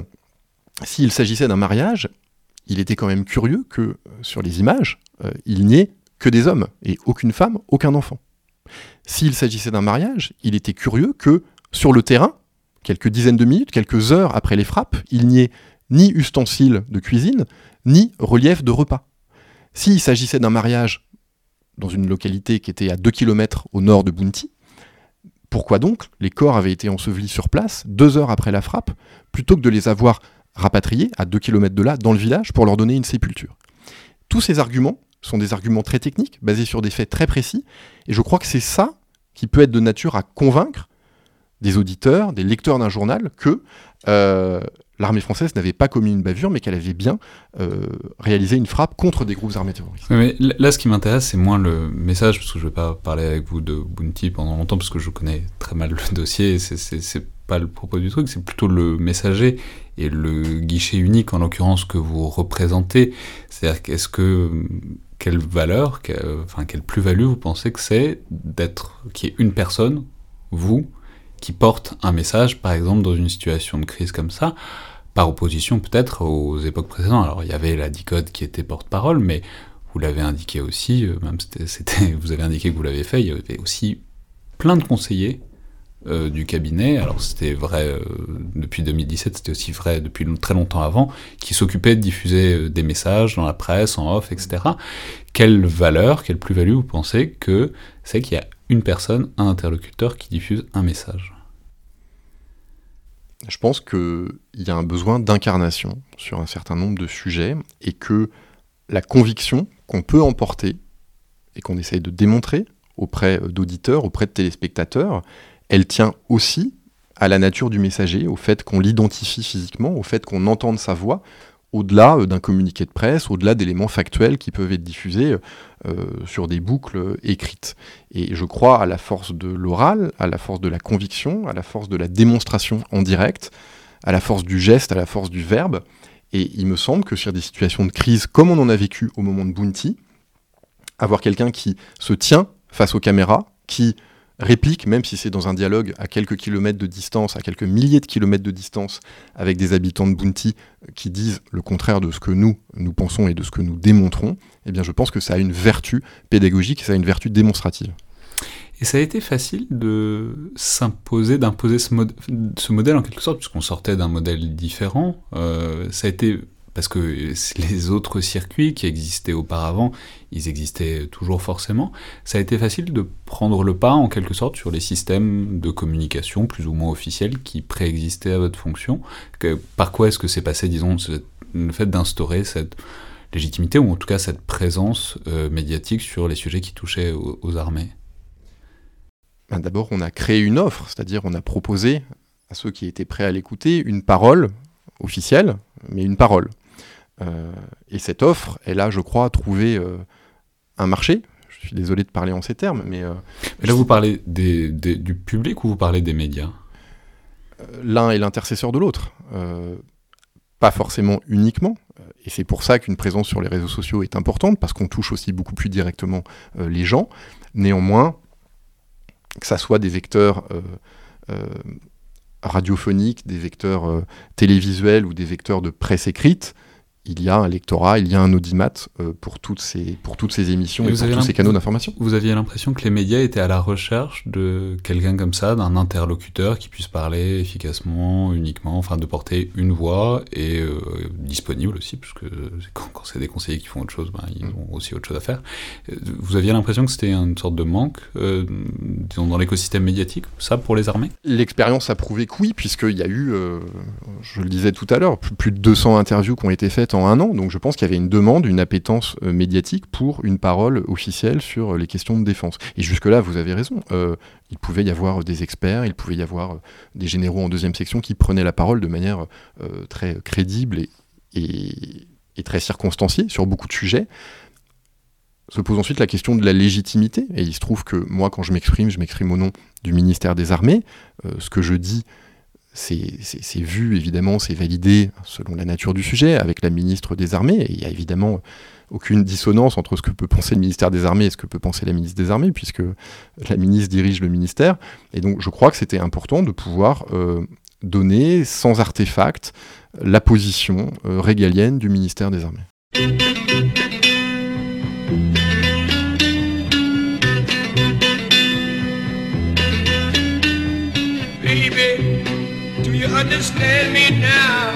s'il s'agissait d'un mariage, il était quand même curieux que euh, sur les images, euh, il n'y ait que des hommes et aucune femme, aucun enfant. S'il s'agissait d'un mariage, il était curieux que, sur le terrain, quelques dizaines de minutes, quelques heures après les frappes, il n'y ait ni ustensiles de cuisine, ni relief de repas. S'il s'agissait d'un mariage dans une localité qui était à 2 km au nord de Bounty, pourquoi donc les corps avaient été ensevelis sur place deux heures après la frappe, plutôt que de les avoir rapatriés à 2 km de là, dans le village, pour leur donner une sépulture? Tous ces arguments sont des arguments très techniques, basés sur des faits très précis, et je crois que c'est ça qui peut être de nature à convaincre des auditeurs, des lecteurs d'un journal, que euh, l'armée française n'avait pas commis une bavure, mais qu'elle avait bien euh, réalisé une frappe contre des groupes armés terroristes. là, ce qui m'intéresse, c'est moins le message, parce que je ne vais pas parler avec vous de Bounty pendant longtemps, parce que je connais très mal le dossier, c'est pas le propos du truc, c'est plutôt le messager et le guichet unique, en l'occurrence, que vous représentez. C'est-à-dire, qu'est-ce que quelle valeur, enfin quelle plus-value vous pensez que c'est d'être qui est une personne, vous, qui porte un message, par exemple dans une situation de crise comme ça, par opposition peut-être aux époques précédentes. Alors il y avait la DICODE qui était porte-parole, mais vous l'avez indiqué aussi, euh, même c'était, vous avez indiqué que vous l'avez fait, il y avait aussi plein de conseillers euh, du cabinet, alors c'était vrai euh, depuis 2017, c'était aussi vrai depuis très longtemps avant, qui s'occupaient de diffuser des messages dans la presse, en off, etc. Quelle valeur, quelle plus-value vous pensez que c'est qu'il y a une personne, un interlocuteur qui diffuse un message? Je pense qu'il y a un besoin d'incarnation sur un certain nombre de sujets et que la conviction qu'on peut emporter et qu'on essaye de démontrer auprès d'auditeurs, auprès de téléspectateurs, elle tient aussi à la nature du messager, au fait qu'on l'identifie physiquement, au fait qu'on entende sa voix, au-delà euh, d'un communiqué de presse, au-delà d'éléments factuels qui peuvent être diffusés euh, sur des boucles écrites. Et je crois à la force de l'oral, à la force de la conviction, à la force de la démonstration en direct, à la force du geste, à la force du verbe. Et il me semble que sur des situations de crise comme on en a vécu au moment de Bounty, avoir quelqu'un qui se tient face aux caméras, qui réplique, même si c'est dans un dialogue à quelques kilomètres de distance, à quelques milliers de kilomètres de distance, avec des habitants de Bounty euh, qui disent le contraire de ce que nous, nous pensons et de ce que nous démontrons, eh bien je pense que ça a une vertu pédagogique, ça a une vertu démonstrative. Et ça a été facile de s'imposer, d'imposer ce, modèle en quelque sorte, puisqu'on sortait d'un modèle différent. Euh, ça a été parce que les autres circuits qui existaient auparavant, ils existaient toujours forcément. Ça a été facile de prendre le pas en quelque sorte sur les systèmes de communication plus ou moins officiels qui préexistaient à votre fonction. par quoi est-ce que c'est passé, disons, le fait d'instaurer cette légitimité ou en tout cas cette présence euh, médiatique sur les sujets qui touchaient aux, armées? Ben, D'abord, on a créé une offre, c'est-à-dire on a proposé à ceux qui étaient prêts à l'écouter une parole officielle, mais une parole. Euh, et cette offre, elle a, je crois, trouvé euh, un marché. Je suis désolé de parler en ces termes, mais... Euh, là, vous parlez du public ou vous parlez des médias? L'un est l'intercesseur de l'autre. pas forcément uniquement. Et c'est pour ça qu'une présence sur les réseaux sociaux est importante, parce qu'on touche aussi beaucoup plus directement les gens. Néanmoins, que ça soit des vecteurs radiophoniques, des vecteurs télévisuels ou des vecteurs de presse écrite, il y a un lectorat, il y a un audimat euh, pour, toutes ces, pour toutes ces émissions et, pour tous ces canaux d'information. Vous aviez l'impression que les médias étaient à la recherche de quelqu'un comme ça, d'un interlocuteur qui puisse parler efficacement, uniquement, enfin de porter une voix et euh, disponible aussi, puisque quand, quand c'est des conseillers qui font autre chose, ben, ils mm. ont aussi autre chose à faire. Euh, vous aviez l'impression que c'était une sorte de manque disons, dans l'écosystème médiatique, ça pour les armées? L'expérience a prouvé que oui, puisqu'il y a eu, je le disais tout à l'heure, plus de 200 interviews qui ont été faites un an. Donc je pense qu'il y avait une demande, une appétence euh, médiatique pour une parole officielle sur euh, les questions de défense. Et jusque-là, vous avez raison. Euh, il pouvait y avoir des experts, il pouvait y avoir des généraux en deuxième section qui prenaient la parole de manière très crédible et, et, très circonstanciée sur beaucoup de sujets se pose ensuite la question de la légitimité. Et il se trouve que moi, quand je m'exprime, je m'exprime au nom du ministère des Armées. ce que je dis c'est vu, évidemment, c'est validé selon la nature du sujet avec la ministre des Armées. Et il n'y a évidemment aucune dissonance entre ce que peut penser le ministère des Armées et ce que peut penser la ministre des Armées, puisque la ministre dirige le ministère. Et donc je crois que c'était important de pouvoir euh, donner, sans artefact, la position euh, régalienne du ministère des Armées. Understand me now.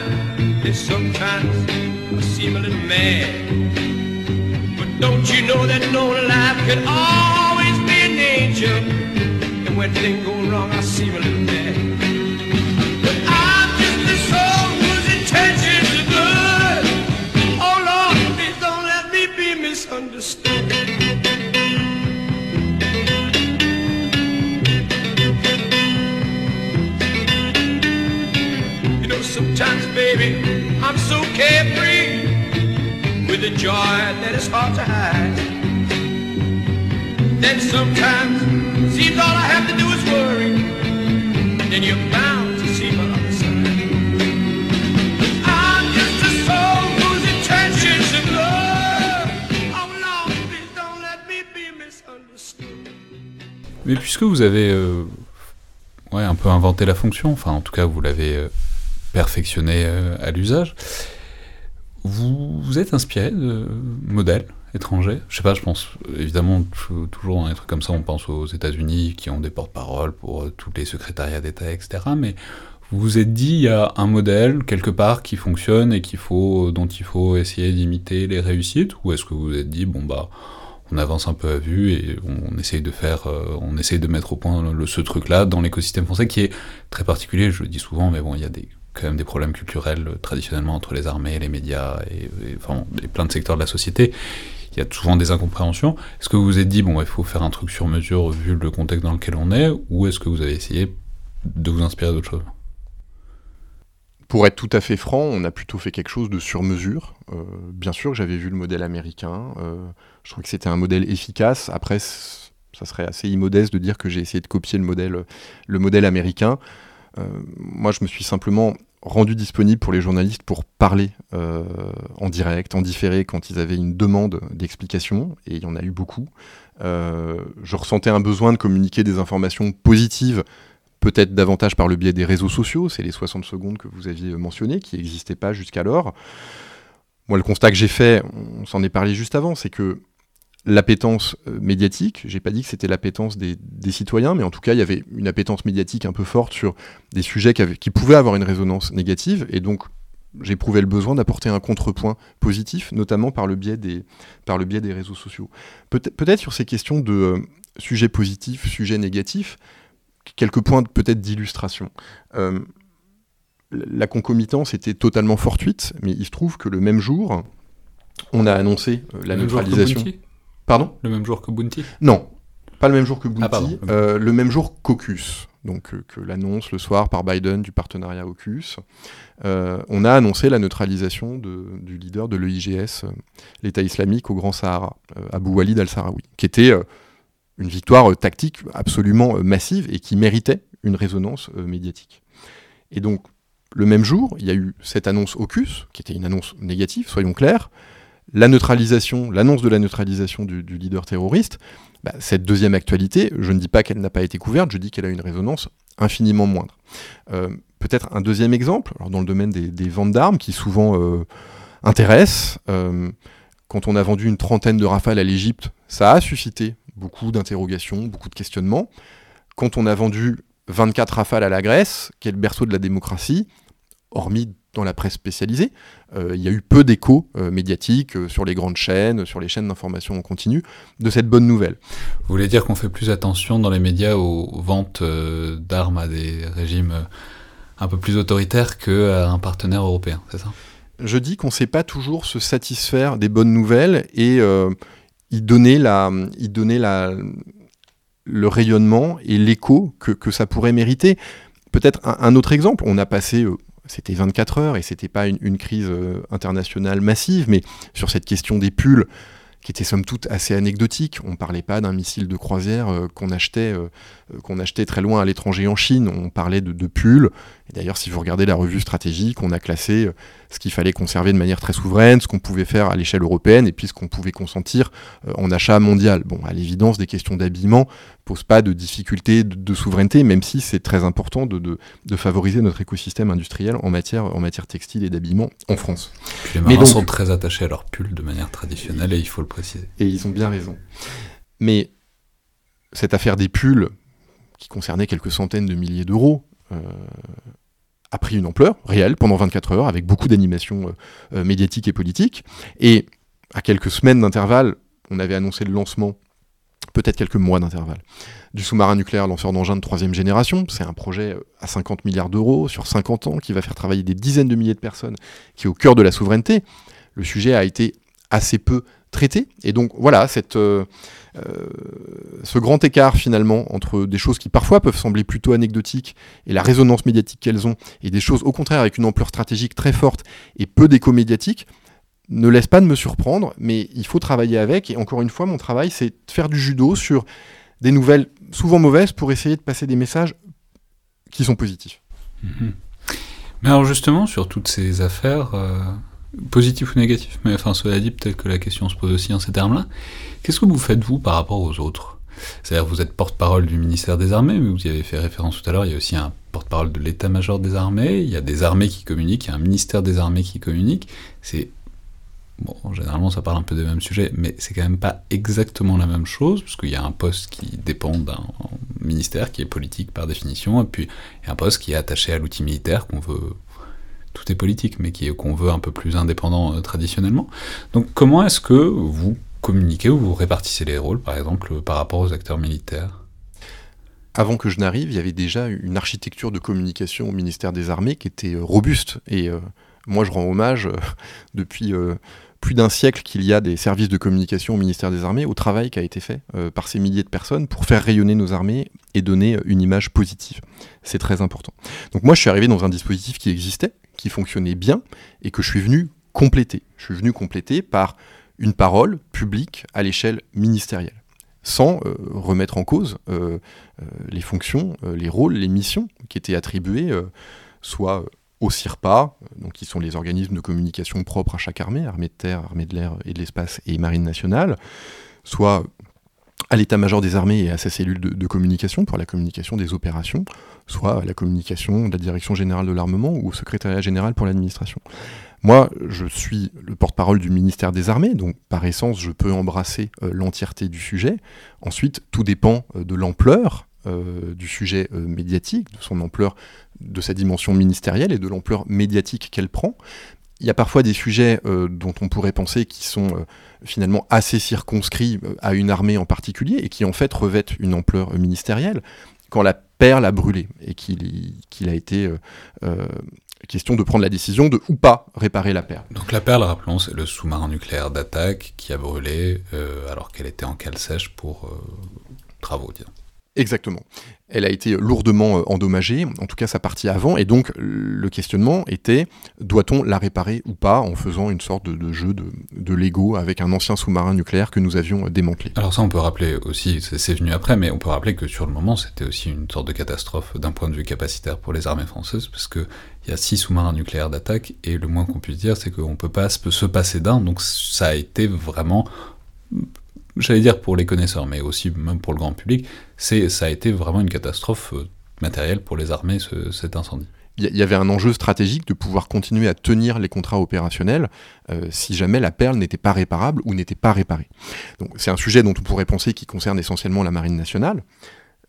Yes, sometimes I seem a little mad. But don't you know that no life can always be an angel? And when things go wrong, I seem a little mad. chance, baby. I'm so carefree with a joy that is hard to hide. Then sometimes seems all I have to do is worry. Then you're bound to see my other side. I'm just a soul who's in trenches love. Mais puisque vous avez euh, ouais, un peu inventé la fonction, enfin en tout cas vous l'avez euh, perfectionné euh, à l'usage, vous vous êtes inspiré de modèles étrangers? Je sais pas, je pense évidemment toujours dans des trucs comme ça, on pense aux États-Unis qui ont des porte-paroles pour euh, tous les secrétariats d'État, etc. Mais vous vous êtes dit il y a un modèle quelque part qui fonctionne et qu'il faut, dont il faut essayer d'imiter les réussites? Ou est-ce que vous vous êtes dit bon bah on avance un peu à vue et on, essaye de faire, euh, on essaye de mettre au point ce truc-là dans l'écosystème français qui est très particulier? Je le dis souvent, mais bon, il y a des quand même des problèmes culturels euh, traditionnellement entre les armées, les médias et, enfin, plein de secteurs de la société. Il y a souvent des incompréhensions. Est-ce que vous vous êtes dit, bon, il faut faire un truc sur mesure vu le contexte dans lequel on est, ou est-ce que vous avez essayé de vous inspirer d'autres choses? Pour être tout à fait franc, on a plutôt fait quelque chose de sur mesure. Euh, bien sûr j'avais vu le modèle américain. Euh, je trouve que c'était un modèle efficace. Après, ça serait assez immodeste de dire que j'ai essayé de copier le modèle, le modèle américain. Euh, moi, je me suis simplement rendu disponible pour les journalistes pour parler euh, en direct, en différé, quand ils avaient une demande d'explication, et il y en a eu beaucoup. Euh, je ressentais un besoin de communiquer des informations positives, peut-être davantage par le biais des réseaux sociaux, c'est les 60 secondes que vous aviez mentionnées, qui n'existaient pas jusqu'alors. Moi, le constat que j'ai fait, on s'en est parlé juste avant, c'est que l'appétence euh, médiatique. J'ai pas dit que c'était l'appétence des, des, citoyens, mais en tout cas, il y avait une appétence médiatique un peu forte sur des sujets qui, qui pouvaient avoir une résonance négative, et donc j'ai prouvé le besoin d'apporter un contrepoint positif, notamment par le biais des, par le biais des réseaux sociaux. Peut-être sur ces questions de euh, sujets positifs, sujets négatifs, quelques points peut-être d'illustration. Euh, la concomitance était totalement fortuite, mais il se trouve que le même jour, on a annoncé la neutralisation. Pardon? Le même jour que Bounty? Non, pas le même jour que Bounty, ah, euh, le même jour qu'Ocus, donc euh, que l'annonce le soir par Biden du partenariat Ocus. Euh, on a annoncé la neutralisation du leader de l'EIGS, l'État islamique au Grand Sahara, Abou Walid al-Sahraoui, qui était une victoire tactique absolument massive et qui méritait une résonance médiatique. Et donc, le même jour, il y a eu cette annonce Ocus, qui était une annonce négative, soyons clairs, la neutralisation, l'annonce de la neutralisation du, leader terroriste, bah, cette deuxième actualité, je ne dis pas qu'elle n'a pas été couverte, je dis qu'elle a une résonance infiniment moindre. Euh, peut-être un deuxième exemple, dans le domaine des, ventes d'armes, qui souvent euh, intéresse. Euh, quand on a vendu une trentaine de rafales à l'Égypte, ça a suscité beaucoup d'interrogations, beaucoup de questionnements. Quand on a vendu 24 rafales à la Grèce, qui est le berceau de la démocratie, hormis dans la presse spécialisée. Euh, il y a eu peu d'échos euh, médiatiques euh, sur les grandes chaînes, sur les chaînes d'information en continu, de cette bonne nouvelle. Vous voulez dire qu'on fait plus attention dans les médias aux ventes d'armes à des régimes un peu plus autoritaires qu'à un partenaire européen, c'est ça? Je dis qu'on ne sait pas toujours se satisfaire des bonnes nouvelles et y donner, la, y donner la, le rayonnement et l'écho que, que, ça pourrait mériter. Peut-être un, un, autre exemple, on a passé c'était 24 heures et c'était pas une, crise euh, internationale massive, mais sur cette question des pulls, qui était somme toute assez anecdotique. On ne parlait pas d'un missile de croisière euh, qu'on achetait, euh, qu'on achetait très loin à l'étranger en Chine. On parlait de, de pulls. Et d'ailleurs, si vous regardez la revue stratégique, on a classé ce qu'il fallait conserver de manière très souveraine, ce qu'on pouvait faire à l'échelle européenne, et puis ce qu'on pouvait consentir en achat mondial. Bon, à l'évidence, des questions d'habillement pose pas de difficultés de, souveraineté, même si c'est très important de, de, favoriser notre écosystème industriel en matière, en matière textile et d'habillement en France. les marins sont très attachés à leur pull de manière traditionnelle et il faut le préciser. Et ils ont bien raison. Mais cette affaire des pulls, qui concernait quelques centaines de milliers d'euros, euh, a pris une ampleur réelle pendant 24 heures, avec beaucoup d'animations euh, euh, médiatiques et politiques. Et à quelques semaines d'intervalle, on avait annoncé le lancement peut-être quelques mois d'intervalle. Du sous-marin nucléaire lanceur d'engins de troisième génération, c'est un projet euh, à 50 milliards d'euros sur 50 ans qui va faire travailler des dizaines de milliers de personnes, qui est au cœur de la souveraineté. Le sujet a été assez peu traité, et donc voilà, cette, euh, euh, ce grand écart finalement entre des choses qui parfois peuvent sembler plutôt anecdotiques et la résonance médiatique qu'elles ont, et des choses au contraire avec une ampleur stratégique très forte et peu d'écho médiatique, ne laisse pas de me surprendre, mais il faut travailler avec. Et encore une fois, mon travail, c'est de faire du judo sur des nouvelles souvent mauvaises pour essayer de passer des messages qui sont positifs. Mhm. Mais alors justement, sur toutes ces affaires, euh, positives ou négatives, mais enfin cela dit, peut-être que la question se pose aussi en ces termes-là, qu'est-ce que vous faites vous par rapport aux autres? C'est-à-dire vous êtes porte-parole du ministère des Armées, mais vous y avez fait référence tout à l'heure, il y a aussi un porte-parole de l'état-major des armées, il y a des armées qui communiquent, il y a un ministère des armées qui communique, c'est Bon, généralement, ça parle un peu des mêmes sujets, mais c'est quand même pas exactement la même chose, parce qu'il y a un poste qui dépend d'un ministère qui est politique par définition, et puis il y a un poste qui est attaché à l'outil militaire qu'on veut. Tout est politique, mais qu'on veut un peu plus indépendant euh, traditionnellement. Donc, comment est-ce que vous communiquez ou vous répartissez les rôles, par exemple, par rapport aux acteurs militaires? Avant que je n'arrive, il y avait déjà une architecture de communication au ministère des Armées qui était euh, robuste. Et euh, moi, je rends hommage depuis plus d'un siècle qu'il y a des services de communication au ministère des Armées, au travail qui a été fait par ces milliers de personnes pour faire rayonner nos armées et donner une image positive. C'est très important. Donc moi, je suis arrivé dans un dispositif qui existait, qui fonctionnait bien, et que je suis venu compléter. Je suis venu compléter par une parole publique à l'échelle ministérielle, sans euh, remettre en cause les fonctions, les rôles, les missions qui étaient attribuées, soit au CIRPA, donc qui sont les organismes de communication propres à chaque armée, armée de terre, armée de l'air et de l'espace et marine nationale, soit à l'état-major des armées et à sa cellule de, communication pour la communication des opérations, soit à la communication de la direction générale de l'armement ou au secrétariat général pour l'administration. Moi, je suis le porte-parole du ministère des Armées, donc par essence, je peux embrasser euh, l'entièreté du sujet. Ensuite, tout dépend euh, de l'ampleur euh, du sujet médiatique, de son ampleur de sa dimension ministérielle et de l'ampleur médiatique qu'elle prend. Il y a parfois des sujets euh, dont on pourrait penser qui sont euh, finalement assez circonscrits euh, à une armée en particulier et qui en fait revêtent une ampleur ministérielle. Quand la perle a brûlé et qu'il a été question de prendre la décision de ou pas réparer la perle. Donc la perle, rappelons, c'est le sous-marin nucléaire d'attaque qui a brûlé alors qu'elle était en cale sèche pour travaux. Exactement. Elle a été lourdement euh, endommagée, en tout cas sa partie avant, et donc le questionnement était doit-on la réparer ou pas en faisant une sorte de, jeu de, Lego avec un ancien sous-marin nucléaire que nous avions euh, démantelé. Alors ça on peut rappeler aussi, c'est venu après, mais on peut rappeler que sur le moment c'était aussi une sorte de catastrophe d'un point de vue capacitaire pour les armées françaises, parce qu'il y a six sous-marins nucléaires d'attaque, et le moins qu'on puisse dire c'est qu'on ne peut pas se passer d'un, donc ça a été vraiment j'allais dire pour les connaisseurs, mais aussi même pour le grand public, c'est ça a été vraiment une catastrophe euh, matérielle pour les armées, cet incendie. Il y avait un enjeu stratégique de pouvoir continuer à tenir les contrats opérationnels euh, si jamais la perle n'était pas réparable ou n'était pas réparée. Donc c'est un sujet dont on pourrait penser qui concerne essentiellement la marine nationale.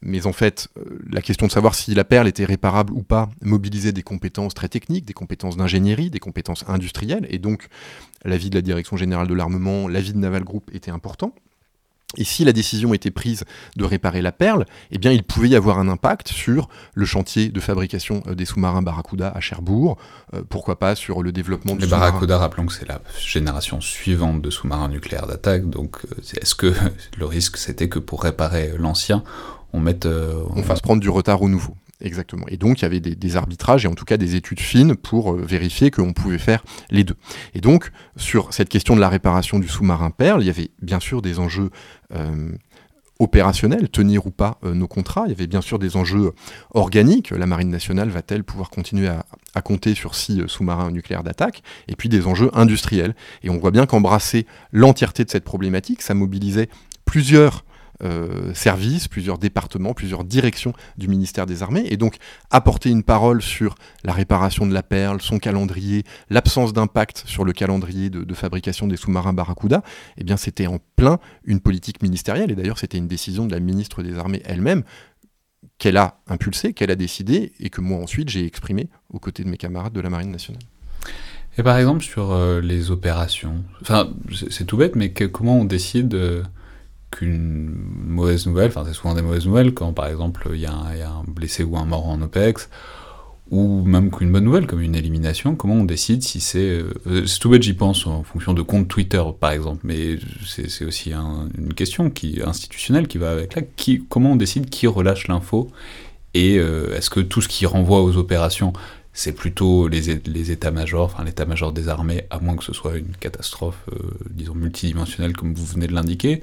Mais en fait, euh, la question de savoir si la perle était réparable ou pas mobilisait des compétences très techniques, des compétences d'ingénierie, des compétences industrielles, et donc l'avis de la Direction générale de l'armement, l'avis de Naval Group était important. Et si la décision était prise de réparer la perle, eh bien, il pouvait y avoir un impact sur le chantier de fabrication euh, des sous-marins Barracuda à Cherbourg, euh, pourquoi pas sur le développement Les Barracuda, rappelons que c'est la génération suivante de sous-marins nucléaires d'attaque, donc euh, est-ce que le risque c'était que pour réparer l'ancien, on mette... on fasse prendre du retard au nouveau. Exactement. Et donc, il y avait des, arbitrages et en tout cas des études fines pour euh, vérifier qu'on pouvait faire les deux. Et donc, sur cette question de la réparation du sous-marin Perle, il y avait bien sûr des enjeux euh, opérationnels, tenir ou pas euh, nos contrats. Il y avait bien sûr des enjeux organiques. La Marine nationale va-t-elle pouvoir continuer à, à compter sur six sous-marins nucléaires d'attaque? Et puis des enjeux industriels. Et on voit bien qu'embrasser l'entièreté de cette problématique, ça mobilisait plusieurs euh, services, plusieurs départements, plusieurs directions du ministère des Armées, et donc apporter une parole sur la réparation de la perle, son calendrier, l'absence d'impact sur le calendrier de, fabrication des sous-marins Barracuda, eh bien c'était en plein une politique ministérielle, et d'ailleurs c'était une décision de la ministre des Armées elle-même qu'elle a impulsée, qu'elle a décidé, et que moi ensuite j'ai exprimé aux côtés de mes camarades de la Marine nationale. Et par exemple sur euh, les opérations, enfin c'est tout bête, mais comment on décide euh, qu'une mauvaise nouvelle, enfin c'est souvent des mauvaises nouvelles quand par exemple il y, a un blessé ou un mort en OPEX, ou même qu'une bonne nouvelle comme une élimination, comment on décide si c'est... Euh, c'est tout bête j'y pense en fonction de compte Twitter par exemple, mais c'est aussi une question qui, institutionnelle qui va avec là, comment on décide qui relâche l'info et euh, est-ce que tout ce qui renvoie aux opérations c'est plutôt les, états-majors, enfin l'état-major des armées, à moins que ce soit une catastrophe, euh, disons, multidimensionnelle comme vous venez de l'indiquer,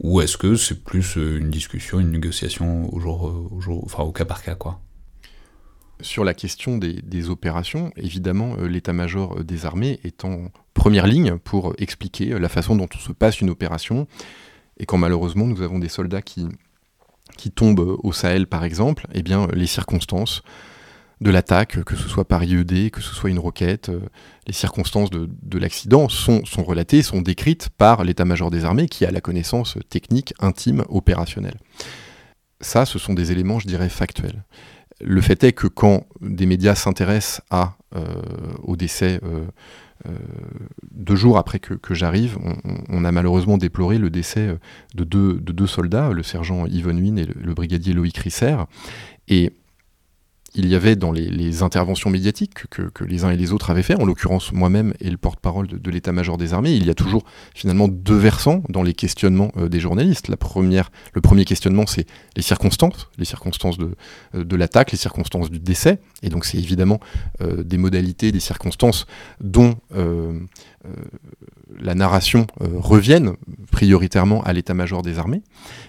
ou est-ce que c'est plus euh, une discussion, une négociation au jour, au jour, enfin au cas par cas, quoi? Sur la question des, opérations, évidemment, l'état-major des armées est en première ligne pour expliquer la façon dont on se passe une opération. Et quand malheureusement nous avons des soldats qui, qui tombent au Sahel, par exemple, eh bien, les circonstances de l'attaque, que ce soit par IED, que ce soit une roquette, euh, les circonstances de, l'accident sont, relatées, sont décrites par l'état-major des armées qui a la connaissance technique, intime, opérationnelle. Ça, ce sont des éléments, je dirais, factuels. Le fait est que quand des médias s'intéressent à, euh, au décès euh, deux jours après que, j'arrive, on, a malheureusement déploré le décès de deux, de deux soldats, le sergent Yvonne Wynne et le, brigadier Loïc Risser. Et il y avait dans les, interventions médiatiques que, les uns et les autres avaient fait, en l'occurrence moi-même et le porte-parole de, l'état-major des armées, il y a toujours finalement deux versants dans les questionnements euh, des journalistes. La première, le premier questionnement, c'est les circonstances, les circonstances de, euh, de l'attaque, les circonstances du décès, et donc c'est évidemment euh, des modalités, des circonstances dont la narration revienne prioritairement à l'état-major des armées.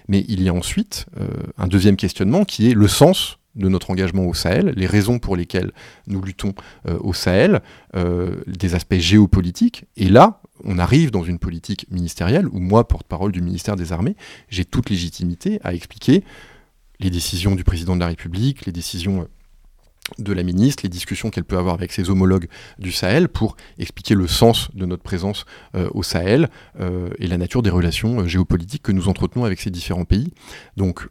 Mais il y a ensuite un deuxième questionnement qui est le sens de notre engagement au Sahel, les raisons pour lesquelles nous luttons euh, au Sahel, euh, des aspects géopolitiques. Et là, on arrive dans une politique ministérielle où moi, porte-parole du ministère des Armées, j'ai toute légitimité à expliquer les décisions du président de la République, les décisions euh, de la ministre, les discussions qu'elle peut avoir avec ses homologues du Sahel pour expliquer le sens de notre présence au Sahel et la nature des relations géopolitiques que nous entretenons avec ces différents pays. Donc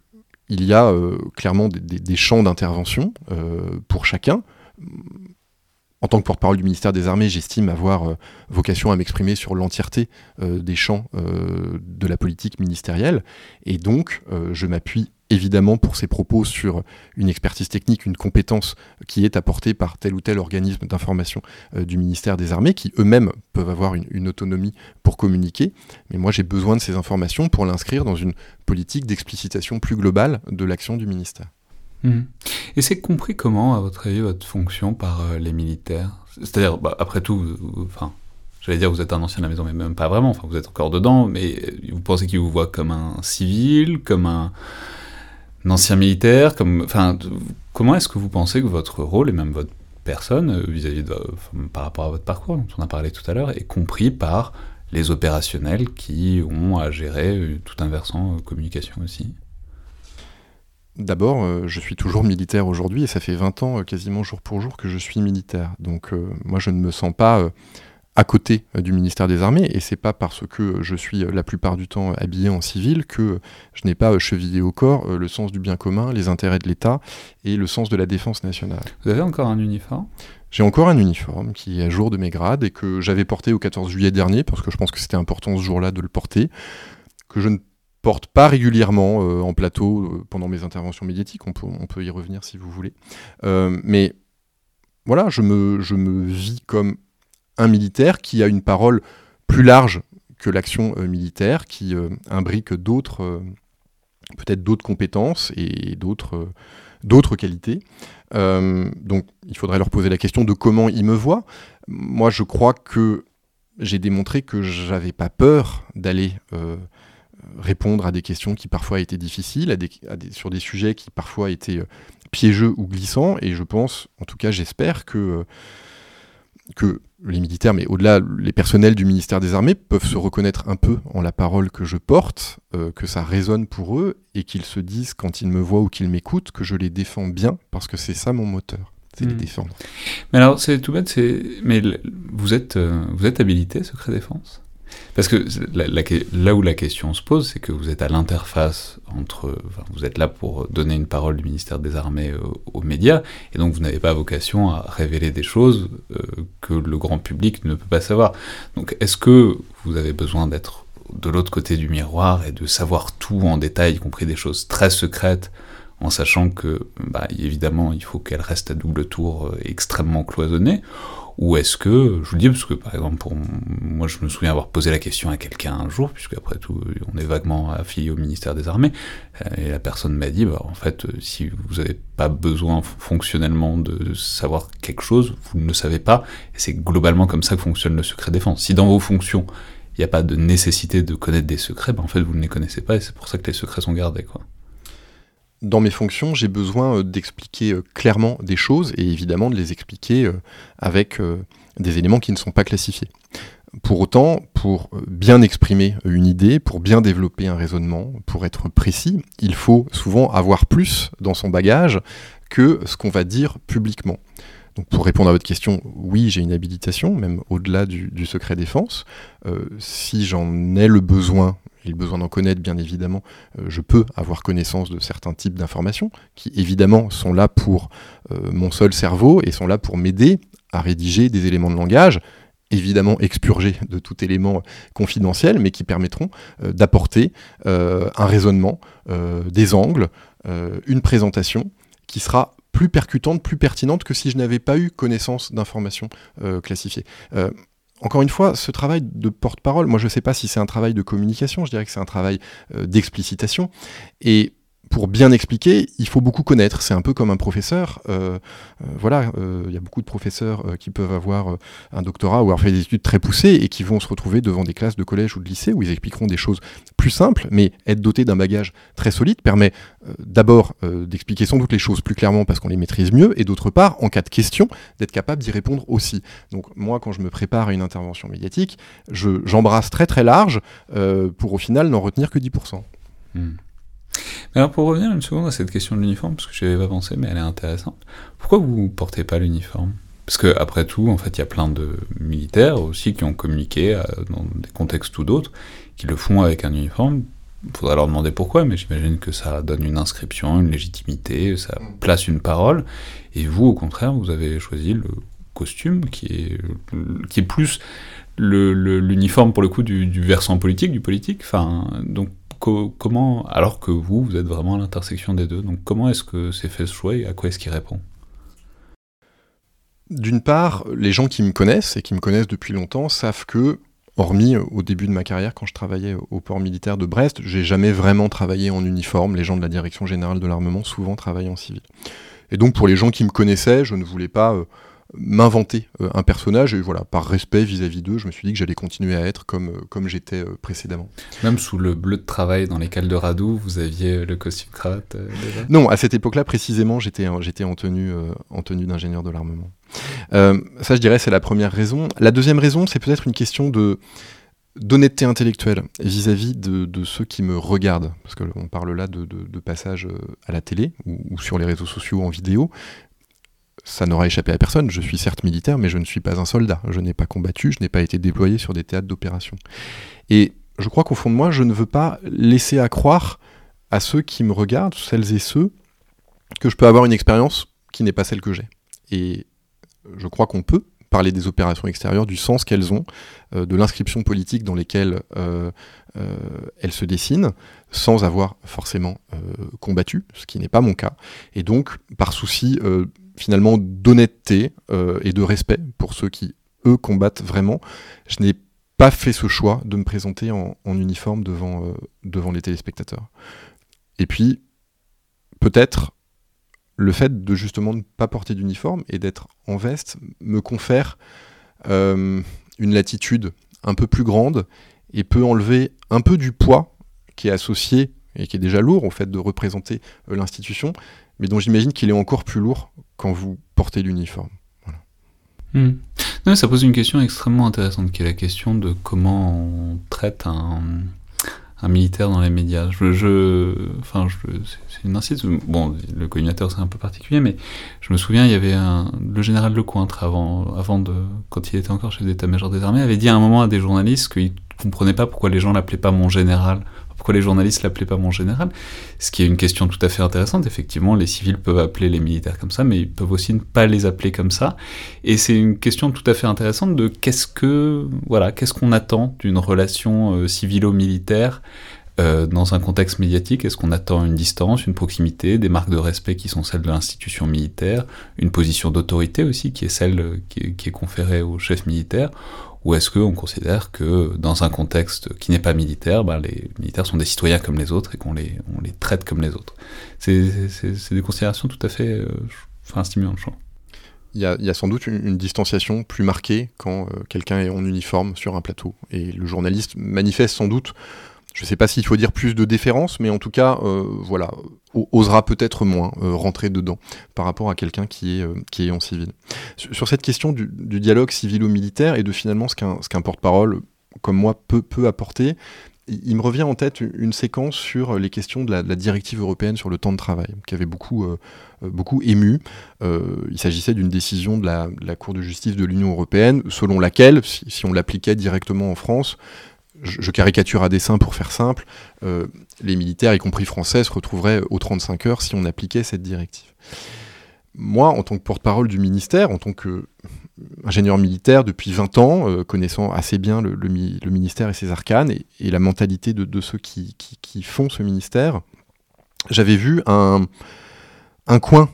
il y a euh, clairement des, champs d'intervention euh, pour chacun. En tant que porte-parole du ministère des Armées, j'estime avoir euh, vocation à m'exprimer sur l'entièreté des champs de la politique ministérielle. Et donc, je m'appuie évidemment pour ces propos sur une expertise technique, une compétence qui est apportée par tel ou tel organisme d'information euh, du ministère des Armées, qui eux-mêmes peuvent avoir une, autonomie pour communiquer. Mais moi, j'ai besoin de ces informations pour l'inscrire dans une politique d'explicitation plus globale de l'action du ministère. Mmh. Et c'est compris comment, à votre avis, votre fonction par euh, les militaires? C'est-à-dire, bah, après tout, enfin, j'allais dire vous êtes un ancien de la maison, mais même pas vraiment, enfin, vous êtes encore dedans, mais vous pensez qu'ils vous voient comme un civil, comme un ancien militaire Comment est-ce que vous pensez que votre rôle, et même votre personne, euh, vis-à-vis de, par rapport à votre parcours, dont on a parlé tout à l'heure, est compris par les opérationnels qui ont à gérer euh, tout un versant euh, communication aussi? D'abord, je suis toujours militaire aujourd'hui et ça fait 20 ans quasiment jour pour jour que je suis militaire. Donc moi je ne me sens pas à côté euh, du ministère des Armées, et c'est pas parce que je suis euh, la plupart du temps habillé en civil que je n'ai pas euh, chevillé au corps le sens du bien commun, les intérêts de l'État et le sens de la défense nationale. Vous avez encore un uniforme? J'ai encore un uniforme qui est à jour de mes grades et que j'avais porté au 14 juillet dernier, parce que je pense que c'était important ce jour-là de le porter, que je ne porte pas régulièrement en plateau pendant mes interventions médiatiques, on peut, on peut, y revenir si vous voulez. mais voilà, je me, je me vis comme un militaire qui a une parole plus large que l'action euh, militaire, qui euh, imbrique d'autres, euh, peut-être d'autres compétences et d'autres, d'autres qualités. donc, il faudrait leur poser la question de comment ils me voient. Moi, je crois que j'ai démontré que j'avais pas peur d'aller répondre à des questions qui parfois étaient difficiles, sur des sujets qui parfois étaient piégeux ou glissants. Et je pense, en tout cas, j'espère que que les militaires, mais au-delà, les personnels du ministère des Armées peuvent se reconnaître un peu en la parole que je porte, euh, que ça résonne pour eux, et qu'ils se disent, quand ils me voient ou qu'ils m'écoutent, que je les défends bien, parce que c'est ça mon moteur, c'est les hmm. défendre. Mais alors, c'est tout bête, mais vous êtes, euh, vous êtes habilité, secret défense? Parce que là où la question se pose, c'est que vous êtes à l'interface entre. vous êtes là pour donner une parole du ministère des Armées aux, médias, et donc vous n'avez pas vocation à révéler des choses euh, que le grand public ne peut pas savoir. Donc est-ce que vous avez besoin d'être de l'autre côté du miroir et de savoir tout en détail, y compris des choses très secrètes, en sachant que, bah, évidemment, il faut qu'elles restent à double tour euh, extrêmement cloisonnées Ou est-ce que, je vous le dis parce que par exemple, pour moi je me souviens avoir posé la question à quelqu'un un jour, puisque après tout on est vaguement affilié au ministère des Armées, euh, et la personne m'a dit, bah, en fait, euh, si vous n'avez pas besoin fonctionnellement de savoir quelque chose, vous ne le savez pas, et c'est globalement comme ça que fonctionne le secret défense. Si dans vos fonctions, il n'y a pas de nécessité de connaître des secrets, bah, en fait vous ne les connaissez pas, et c'est pour ça que les secrets sont gardés. Quoi dans mes fonctions, j'ai besoin euh, d'expliquer euh, clairement des choses et évidemment de les expliquer euh, avec des éléments qui ne sont pas classifiés. Pour autant, pour bien exprimer une idée, pour bien développer un raisonnement, pour être précis, il faut souvent avoir plus dans son bagage que ce qu'on va dire publiquement. Donc pour répondre à votre question, oui, j'ai une habilitation, même au-delà du, secret défense. si j'en ai le besoin, et le besoin d'en connaître, bien évidemment, euh, je peux avoir connaissance de certains types d'informations qui, évidemment, sont là pour euh, mon seul cerveau et sont là pour m'aider à rédiger des éléments de langage évidemment expurgés de tout élément confidentiel, mais qui permettront euh, d'apporter un raisonnement, des angles, une présentation qui sera plus percutante, plus pertinente que si je n'avais pas eu connaissance d'informations classifiées encore une fois, ce travail de porte-parole, moi je ne sais pas si c'est un travail de communication, je dirais que c'est un travail euh, d'explicitation. Et pour bien expliquer, il faut beaucoup connaître. C'est un peu comme un professeur. Euh, euh, voilà, euh, il y a beaucoup de professeurs qui peuvent avoir un doctorat ou avoir fait des études très poussées et qui vont se retrouver devant des classes de collège ou de lycée où ils expliqueront des choses plus simples, mais être doté d'un bagage très solide permet d'abord d'expliquer sans doute les choses plus clairement parce qu'on les maîtrise mieux, et d'autre part, en cas de question, d'être capable d'y répondre aussi. Donc moi, quand je me prépare à une intervention médiatique, j'embrasse très très large pour au final n'en retenir que 10%. Alors pour revenir une seconde à cette question de l'uniforme, parce que je n'y avais pas pensé, mais elle est intéressante. Pourquoi vous portez pas l'uniforme? Parce que après tout, en fait, il y a plein de militaires aussi qui ont communiqué euh, dans des contextes ou d'autres, qui le font avec un uniforme. Il faudra leur demander pourquoi, mais j'imagine que ça donne une inscription, une légitimité, ça mm. place une parole. Et vous, au contraire, vous avez choisi le costume qui est, qui est plus l'uniforme pour le coup du, du, versant politique, du politique. Enfin, donc comment, alors que vous, vous êtes vraiment à l'intersection des deux, donc comment est-ce que c'est fait ce choix et à quoi est-ce qu'il répond? D'une part, les gens qui me connaissent et qui me connaissent depuis longtemps savent que, hormis au début de ma carrière quand je travaillais au port militaire de Brest, j'ai jamais vraiment travaillé en uniforme. Les gens de la direction générale de l'armement souvent travaillent en civil. Et donc pour les gens qui me connaissaient, je ne voulais pas euh, m'inventer euh, un personnage et voilà par respect vis-à-vis d'eux je me suis dit que j'allais continuer à être comme, euh, comme j'étais euh, précédemment. Même sous le bleu de travail dans les cales de Radou vous aviez le costume cravate déjà? Non à cette époque là précisément j'étais j'étais en tenue en tenue d'ingénieur de l'armement. Ça je dirais c'est la première raison. La deuxième raison c'est peut-être une question de d'honnêteté intellectuelle vis-à-vis de, ceux qui me regardent, parce qu'on parle là de, de, passage à la télé ou, ou, sur les réseaux sociaux en vidéo, ça n'aura échappé à personne. Je suis certes militaire, mais je ne suis pas un soldat. Je n'ai pas combattu, je n'ai pas été déployé sur des théâtres d'opération. Et je crois qu'au fond de moi, je ne veux pas laisser à croire à ceux qui me regardent, celles et ceux, que je peux avoir une expérience qui n'est pas celle que j'ai. Et je crois qu'on peut parler des opérations extérieures, du sens qu'elles ont, euh, de l'inscription politique dans lesquelles euh, euh, elles se dessinent, sans avoir forcément combattu, ce qui n'est pas mon cas. Et donc, par souci finalement d'honnêteté euh, et de respect pour ceux qui, eux, combattent vraiment. Je n'ai pas fait ce choix de me présenter en, uniforme devant, euh, devant les téléspectateurs. Et puis, peut-être, le fait de justement ne pas porter d'uniforme et d'être en veste me confère euh, une latitude un peu plus grande et peut enlever un peu du poids qui est associé et qui est déjà lourd au fait de représenter l'institution, mais dont j'imagine qu'il est encore plus lourd quand vous portez l'uniforme. Hmm. ça pose une question extrêmement intéressante, qui est la question de comment on traite un, militaire dans les médias. Je, enfin, c'est une incite. Bon, le coordinateur c'est un peu particulier, mais je me souviens, il y avait le général Lecointre avant, avant de, quand il était encore chef d'état-major des armées, avait dit à un moment à des journalistes qu'il comprenait pas pourquoi les gens l'appelaient pas mon général les journalistes l'appelaient pas mon général Ce qui est une question tout à fait intéressante. Effectivement, les civils peuvent appeler les militaires comme ça, mais ils peuvent aussi ne pas les appeler comme ça. Et c'est une question tout à fait intéressante de qu'est-ce que voilà, qu'est-ce qu'on attend d'une relation euh, civilo-militaire euh, dans un contexte médiatique, est-ce qu'on attend une distance, une proximité, des marques de respect qui sont celles de l'institution militaire, une position d'autorité aussi qui est celle qui est, conférée au chef militaire, ou est-ce qu'on considère que dans un contexte qui n'est pas militaire, ben, les militaires sont des citoyens comme les autres et qu'on les, on les traite comme les autres? C'est des considérations tout à fait euh, stimulantes, je crois. Il y, a, sans doute une, distanciation plus marquée quand euh, quelqu'un est en uniforme sur un plateau. Et le journaliste manifeste sans doute je ne sais pas s'il faut dire plus de déférence, mais en tout cas, euh, voilà, osera peut-être moins euh, rentrer dedans par rapport à quelqu'un qui est, euh, qui est en civil. Sur, cette question du, dialogue civilo-militaire et de finalement ce qu'un porte-parole comme moi peut, peut apporter, il me revient en tête une séquence sur les questions de la, directive européenne sur le temps de travail, qui avait beaucoup, beaucoup ému. il s'agissait d'une décision de la, Cour de justice de l'Union européenne, selon laquelle, si on l'appliquait directement en France, je, caricature à dessein pour faire simple, euh, les militaires, y compris français, se retrouveraient aux 35 heures si on appliquait cette directive. Moi, en tant que porte-parole du ministère, en tant qu'ingénieur militaire depuis 20 ans, euh, connaissant assez bien le, ministère et ses arcanes et, la mentalité de, ceux qui, font ce ministère, j'avais vu un, coin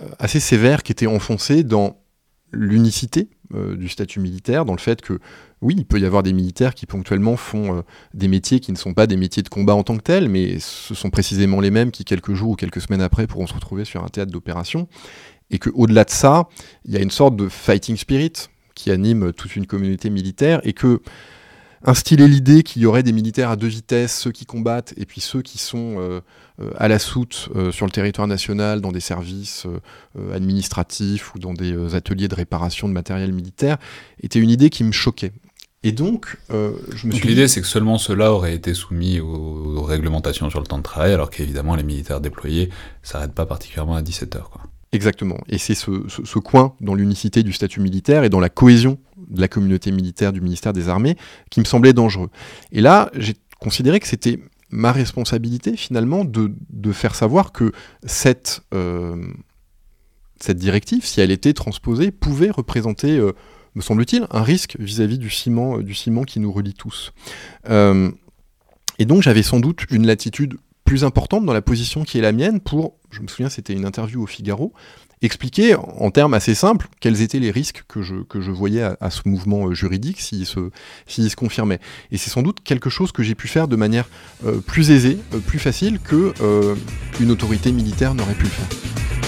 euh, assez sévère qui était enfoncé dans l'unicité du statut militaire, dans le fait que oui, il peut y avoir des militaires qui ponctuellement font euh, des métiers qui ne sont pas des métiers de combat en tant que tels, mais ce sont précisément les mêmes qui, quelques jours ou quelques semaines après, pourront se retrouver sur un théâtre d'opération. Et qu'au-delà de ça, il y a une sorte de fighting spirit qui anime toute une communauté militaire et que instiller l'idée qu'il y aurait des militaires à deux vitesses, ceux qui combattent et puis ceux qui sont euh, euh, à la soute sur le territoire national, dans des services administratifs ou dans des ateliers de réparation de matériel militaire, était une idée qui me choquait. Et donc, euh, je me suis L'idée, c'est que seulement ceux-là auraient été soumis aux, réglementations sur le temps de travail, alors qu'évidemment, les militaires déployés ne s'arrêtent pas particulièrement à 17 heures. Quoi. Exactement. Et c'est ce, coin dans l'unicité du statut militaire et dans la cohésion de la communauté militaire du ministère des Armées qui me semblait dangereux. Et là, j'ai considéré que c'était ma responsabilité, finalement, de, faire savoir que cette, euh, cette directive, si elle était transposée, pouvait représenter... Euh, me semble-t-il, un risque vis-à-vis du ciment, euh, du ciment qui nous relie tous. Euh, et donc j'avais sans doute une latitude plus importante dans la position qui est la mienne pour, je me souviens c'était une interview au Figaro, expliquer en termes assez simples quels étaient les risques que je, que je voyais à, ce mouvement euh, juridique s'il se, se confirmait. Et c'est sans doute quelque chose que j'ai pu faire de manière plus aisée, plus facile que une autorité militaire n'aurait pu le faire.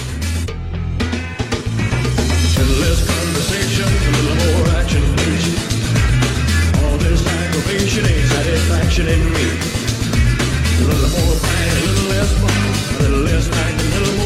Satisfaction in me. A little more pain, a little less fun, a little less night, a little more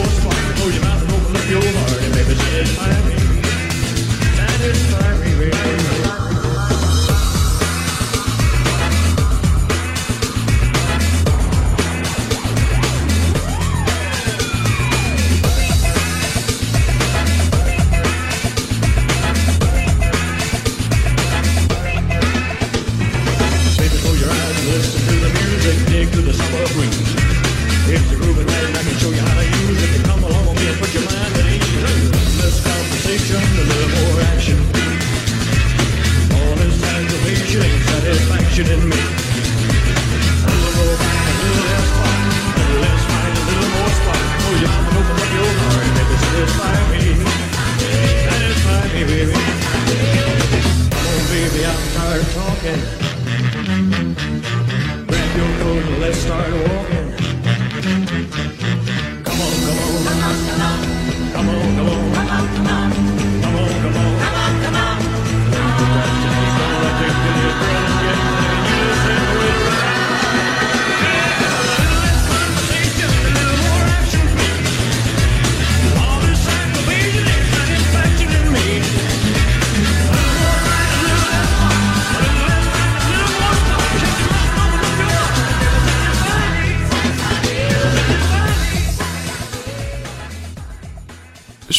reflection in me. A little more light, a little less fun, a little less light, a little more spark. Oh, your mama opened up your heart, baby, satisfy me, satisfy me, baby. Oh, baby, I'm tired of talking. Grab your coat and let's start walking.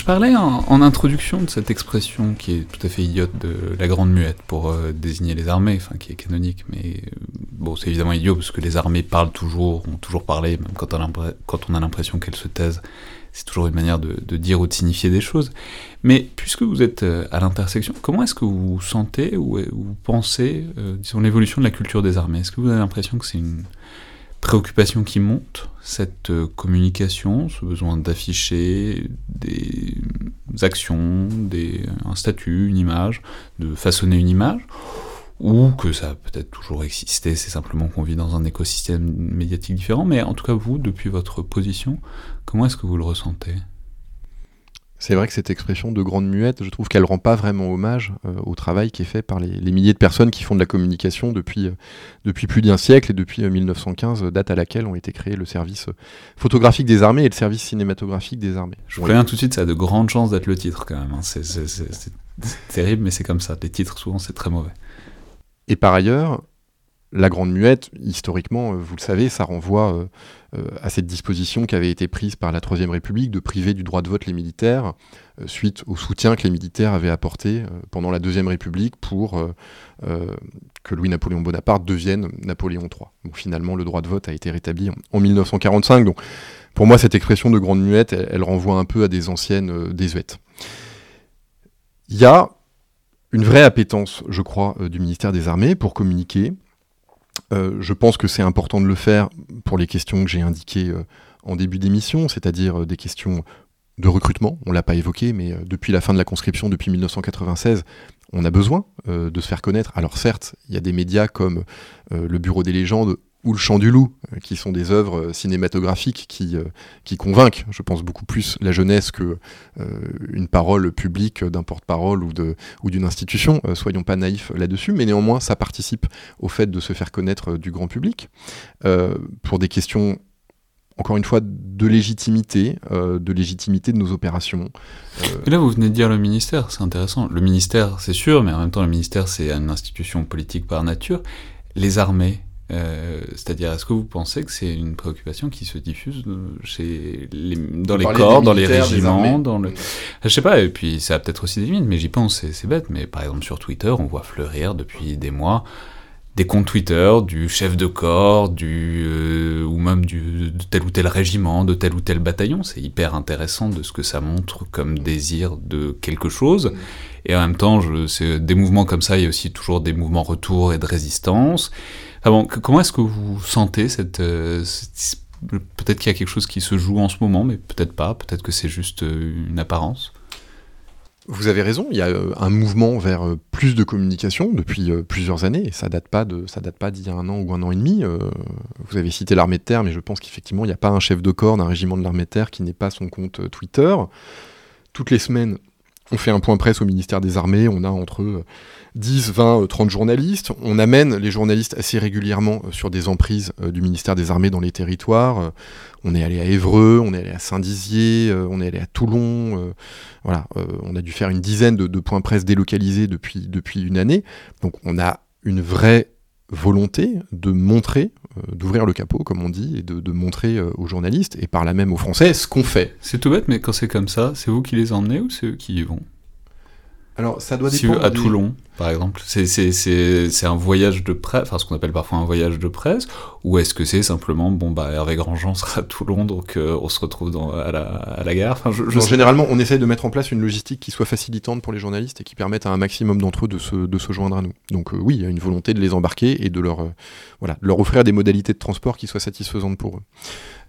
Parlais en, introduction de cette expression qui est tout à fait idiote de la grande muette pour euh, désigner les armées, enfin qui est canonique, mais euh, bon, c'est évidemment idiot parce que les armées parlent toujours, ont toujours parlé, même quand on a l'impression qu'elles se taisent. C'est toujours une manière de, dire ou de signifier des choses. Mais puisque vous êtes euh, à l'intersection, comment est-ce que vous sentez ou vous pensez, disons, l'évolution de la culture des armées? Est-ce que vous avez l'impression que c'est une préoccupation qui monte, cette communication, ce besoin d'afficher des actions, des, un statut, une image, de façonner une image, ou que ça a peut-être toujours existé, c'est simplement qu'on vit dans un écosystème médiatique différent, mais en tout cas vous, depuis votre position, comment est-ce que vous le ressentez? C'est vrai que cette expression de grande muette, je trouve qu'elle rend pas vraiment hommage euh, au travail qui est fait par les, milliers de personnes qui font de la communication depuis, euh, depuis plus d'un siècle et depuis 1915, euh, date à laquelle ont été créés le service photographique des armées et le service cinématographique des armées. Je vous préviens tout de suite, ça a de grandes chances d'être le titre quand même. Hein. C'est terrible, mais c'est comme ça. Les titres, souvent, c'est très mauvais. Et par ailleurs, la Grande Muette, historiquement, vous le savez, ça renvoie euh, à cette disposition qui avait été prise par la Troisième République de priver du droit de vote les militaires, euh, suite au soutien que les militaires avaient apporté euh, pendant la Deuxième République pour que Louis-Napoléon Bonaparte devienne Napoléon III. Donc finalement, le droit de vote a été rétabli en, 1945. Donc pour moi, cette expression de grande muette, elle, renvoie un peu à des anciennes désuètes. Il y a une vraie appétence, je crois, du ministère des Armées pour communiquer, euh, je pense que c'est important de le faire pour les questions que j'ai indiquées euh, en début d'émission, c'est-à-dire euh, des questions de recrutement. On l'a pas évoqué, mais depuis la fin de la conscription, depuis 1996, on a besoin de se faire connaître. Alors certes, il y a des médias comme le Bureau des légendes ou Le Chant du Loup, euh, qui sont des œuvres euh, cinématographiques qui, euh, qui convainquent, je pense, beaucoup plus la jeunesse que une parole publique d'un porte-parole ou, de, ou d'une institution. soyons pas naïfs là-dessus, mais néanmoins, ça participe au fait de se faire connaître du grand public. pour des questions encore une fois, de légitimité, de légitimité de nos opérations. Et là, vous venez de dire le ministère, c'est intéressant. Le ministère, c'est sûr, mais en même temps, le ministère, c'est une institution politique par nature. Les armées, euh, c'est-à-dire, est-ce que vous pensez que c'est une préoccupation qui se diffuse chez les, dans les corps, dans les régiments, dans le... Je sais pas, et puis ça a peut-être aussi des limites, mais j'y pense, c'est bête, mais par exemple sur Twitter, on voit fleurir depuis des mois des comptes Twitter du chef de corps, du, euh, ou même du, de tel ou tel régiment, de tel ou tel bataillon. C'est hyper intéressant de ce que ça montre comme désir de quelque chose. Et en même temps, je, des mouvements comme ça, il y a aussi toujours des mouvements retour et de résistance. Ah comment est-ce que vous sentez cette, euh, peut-être qu'il y a quelque chose qui se joue en ce moment, mais peut-être pas, peut-être que c'est juste euh, une apparence? Vous avez raison, il y a euh, un mouvement vers plus de communication depuis plusieurs années, ça date pas de ça date pas d'il y a un an ou un an et demi. Vous avez cité l'armée de terre, mais je pense qu'effectivement il n'y a pas un chef de corps d'un régiment de l'armée de terre qui n'ait pas son compte Twitter. Toutes les semaines, on fait un point presse au ministère des Armées, on a entre 10, 20, 30 journalistes. On amène les journalistes assez régulièrement euh, sur des emprises euh, du ministère des Armées dans les territoires. Euh, on est allé à Évreux, on est allé à Saint-Dizier, on est allé à Toulon. Voilà, on a dû faire une dizaine de, points presse délocalisés depuis, depuis une année. Donc on a une vraie volonté de montrer, d'ouvrir le capot, comme on dit, et de, montrer aux journalistes, et par là même aux Français, ce qu'on fait. C'est tout bête, mais quand c'est comme ça, c'est vous qui les emmenez ou c'est eux qui y vont? Alors, ça doit dépendre. à Toulon, par exemple, c'est un voyage de presse, enfin ce qu'on appelle parfois un voyage de presse, ou est-ce que c'est simplement, bon, bah Hervé Grandjean sera à Toulon, donc euh, on se retrouve dans, à, la, à, la, gare enfin, je, Généralement, on essaie de mettre en place une logistique qui soit facilitante pour les journalistes et qui permette à un maximum d'entre eux de se, de se, joindre à nous. Donc euh, oui, il y a une volonté de les embarquer et de leur, euh, voilà, leur offrir des modalités de transport qui soient satisfaisantes pour eux.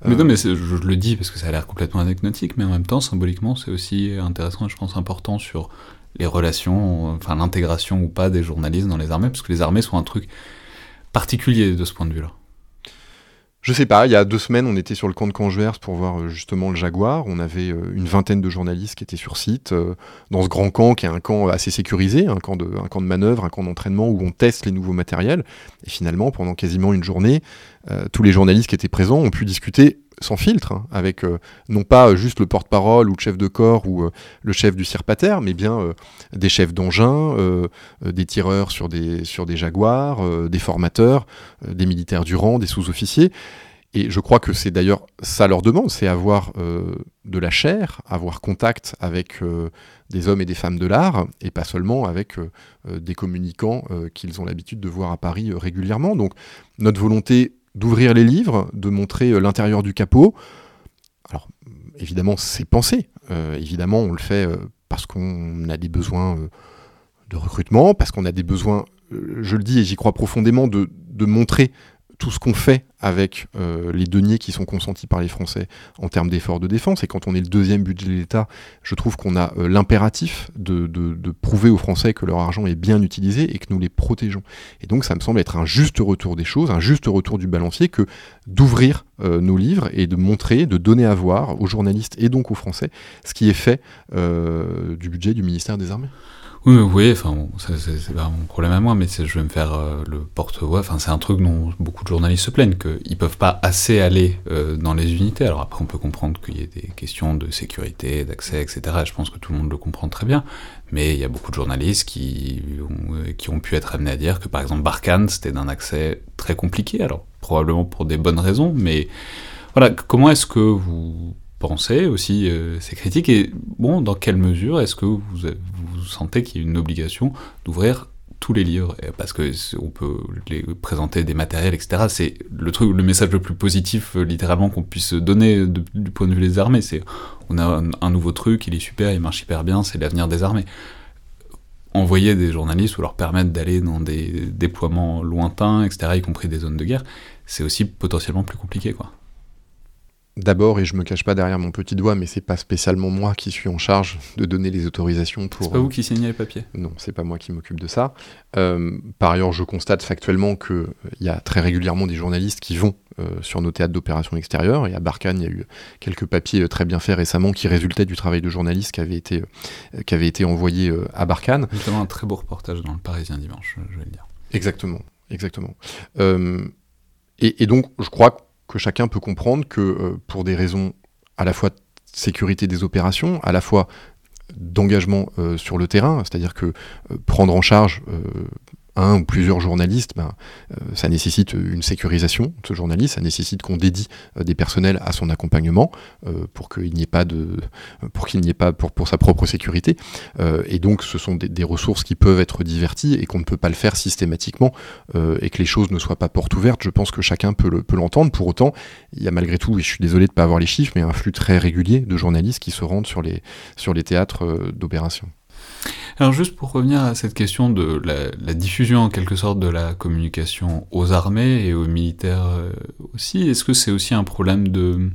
Mais non, mais je, je, le dis parce que ça a l'air complètement anecdotique, mais en même temps, symboliquement, c'est aussi intéressant et je pense important sur les relations, enfin l'intégration ou pas des journalistes dans les armées, parce que les armées sont un truc particulier de ce point de vue-là. Je sais pas, il y a deux semaines, on était sur le camp de Canjuers pour voir euh, justement le Jaguar. On avait euh, une vingtaine de journalistes qui étaient sur site, euh, dans ce grand camp qui est un camp assez sécurisé, un camp de, un camp de manœuvre, un camp d'entraînement où on teste les nouveaux matériels. Et finalement, pendant quasiment une journée, tous les journalistes qui étaient présents ont pu discuter sans filtre, hein, avec euh, non pas juste le porte-parole ou le chef de corps ou euh, le chef du cirpater, mais bien euh, des chefs d'engin, des tireurs sur des, sur des jaguars, des formateurs, des militaires du rang, des sous-officiers. Et je crois que c'est d'ailleurs ça leur demande, c'est avoir de la chair, avoir contact avec des hommes et des femmes de l'art, et pas seulement avec des communicants qu'ils ont l'habitude de voir à Paris régulièrement. Donc notre volonté d'ouvrir les livres, de montrer euh, l'intérieur du capot. Alors, évidemment, c'est pensé. Euh, évidemment, on le fait euh, parce qu'on a des besoins de recrutement, parce qu'on a des besoins, je le dis et j'y crois profondément, de, montrer tout ce qu'on fait avec euh, les deniers qui sont consentis par les Français en termes d'efforts de défense. Et quand on est le deuxième budget de l'État, je trouve qu'on a euh, l'impératif de, prouver aux Français que leur argent est bien utilisé et que nous les protégeons. Et donc ça me semble être un juste retour des choses, un juste retour du balancier que d'ouvrir euh, nos livres et de montrer, de donner à voir aux journalistes et donc aux Français ce qui est fait du budget du ministère des Armées. Oui, oui, enfin, bon, c'est pas mon problème à moi, mais je vais me faire euh, le porte-voix. Enfin, c'est un truc dont beaucoup de journalistes se plaignent, qu'ils peuvent pas assez aller euh, dans les unités. Alors après, on peut comprendre qu'il y ait des questions de sécurité, d'accès, etc. Je pense que tout le monde le comprend très bien. Mais il y a beaucoup de journalistes qui ont, euh, qui ont pu être amenés à dire que, par exemple, Barkhane, c'était d'un accès très compliqué. Alors, probablement pour des bonnes raisons, mais voilà, comment est-ce que vous pensez aussi ces critiques? Et bon, dans quelle mesure est-ce que vous sentez qu'il y a une obligation d'ouvrir tous les livres. Parce que on peut les présenter des matériels etc c'est le truc le message le plus positif euh, littéralement qu'on puisse donner du point de vue des armées. C'est on a un, nouveau truc il est super il marche hyper bien c'est l'avenir des armées. Envoyer des journalistes ou leur permettre d'aller dans des déploiements lointains etc y compris des zones de guerre c'est aussi potentiellement plus compliqué quoi D'abord, et je me cache pas derrière mon petit doigt, mais c'est pas spécialement moi qui suis en charge de donner les autorisations pour. C'est pas vous qui signez les papiers Non, c'est pas moi qui m'occupe de ça. Euh, par ailleurs, je constate factuellement qu'il y a très régulièrement des journalistes qui vont euh, sur nos théâtres d'opérations extérieures. Et à Barkhane, il y a eu quelques papiers euh, très bien faits récemment qui résultaient du travail de journalistes qui avait été, qui avait été envoyé à Barkhane. Notamment un très beau reportage dans le Parisien dimanche, je vais le dire. Exactement, exactement. Et, et, donc, je crois que que chacun peut comprendre que euh, pour des raisons à la fois de sécurité des opérations, à la fois d'engagement euh, sur le terrain, c'est-à-dire que euh, prendre en charge un ou plusieurs journalistes, ben, euh, ça nécessite une sécurisation de ce journaliste, ça nécessite qu'on dédie euh, des personnels à son accompagnement euh, pour qu'il n'y ait pas de, pour sa propre sécurité. et donc, ce sont des, ressources qui peuvent être diverties et qu'on ne peut pas le faire systématiquement et que les choses ne soient pas portes ouvertes. Je pense que chacun peut l'entendre. Pour autant, il y a malgré tout, et je suis désolé de ne pas avoir les chiffres, mais un flux très régulier de journalistes qui se rendent sur les, sur les théâtres d'opération. Alors juste pour revenir à cette question de la, diffusion en quelque sorte de la communication aux armées et aux militaires euh, aussi, est-ce que c'est aussi un problème de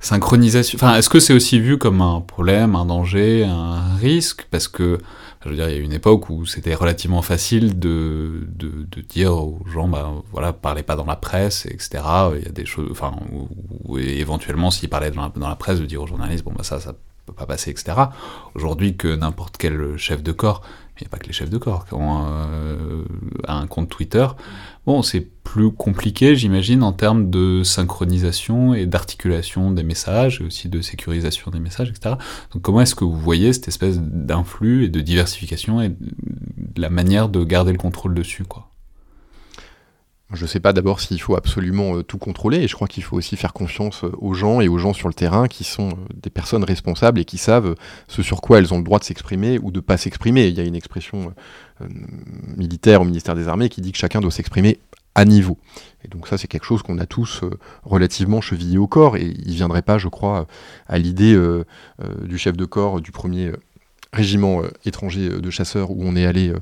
synchronisation? Enfin, est-ce que c'est aussi vu comme un problème, un danger, un risque? Parce que, je veux dire, il y a une époque où c'était relativement facile de, de, dire aux gens, bah voilà, parlez pas dans la presse, etc. Il y a des choses, enfin, ou, éventuellement, s'ils parlaient dans la, dans la, presse, de dire aux journalistes, bon bah ça, ça peut pas passer, etc. Aujourd'hui, que n'importe quel chef de corps, il n'y a pas que les chefs de corps qui ont euh, un compte Twitter, bon, c'est plus compliqué, j'imagine, en termes de synchronisation et d'articulation des messages, et aussi de sécurisation des messages, etc. Donc comment est-ce que vous voyez cette espèce d'influx et de diversification et la manière de garder le contrôle dessus, quoi? Je ne sais pas d'abord s'il faut absolument euh, tout contrôler, et je crois qu'il faut aussi faire confiance euh, aux gens et aux gens sur le terrain qui sont euh, des personnes responsables et qui savent ce sur quoi elles ont le droit de s'exprimer ou de ne pas s'exprimer. Il y a une expression militaire au ministère des Armées qui dit que chacun doit s'exprimer à niveau. Et donc ça, c'est quelque chose qu'on a tous relativement chevillé au corps, et il ne viendrait pas, je crois, à l'idée du chef de corps du premier régiment étranger de chasseurs où on est allé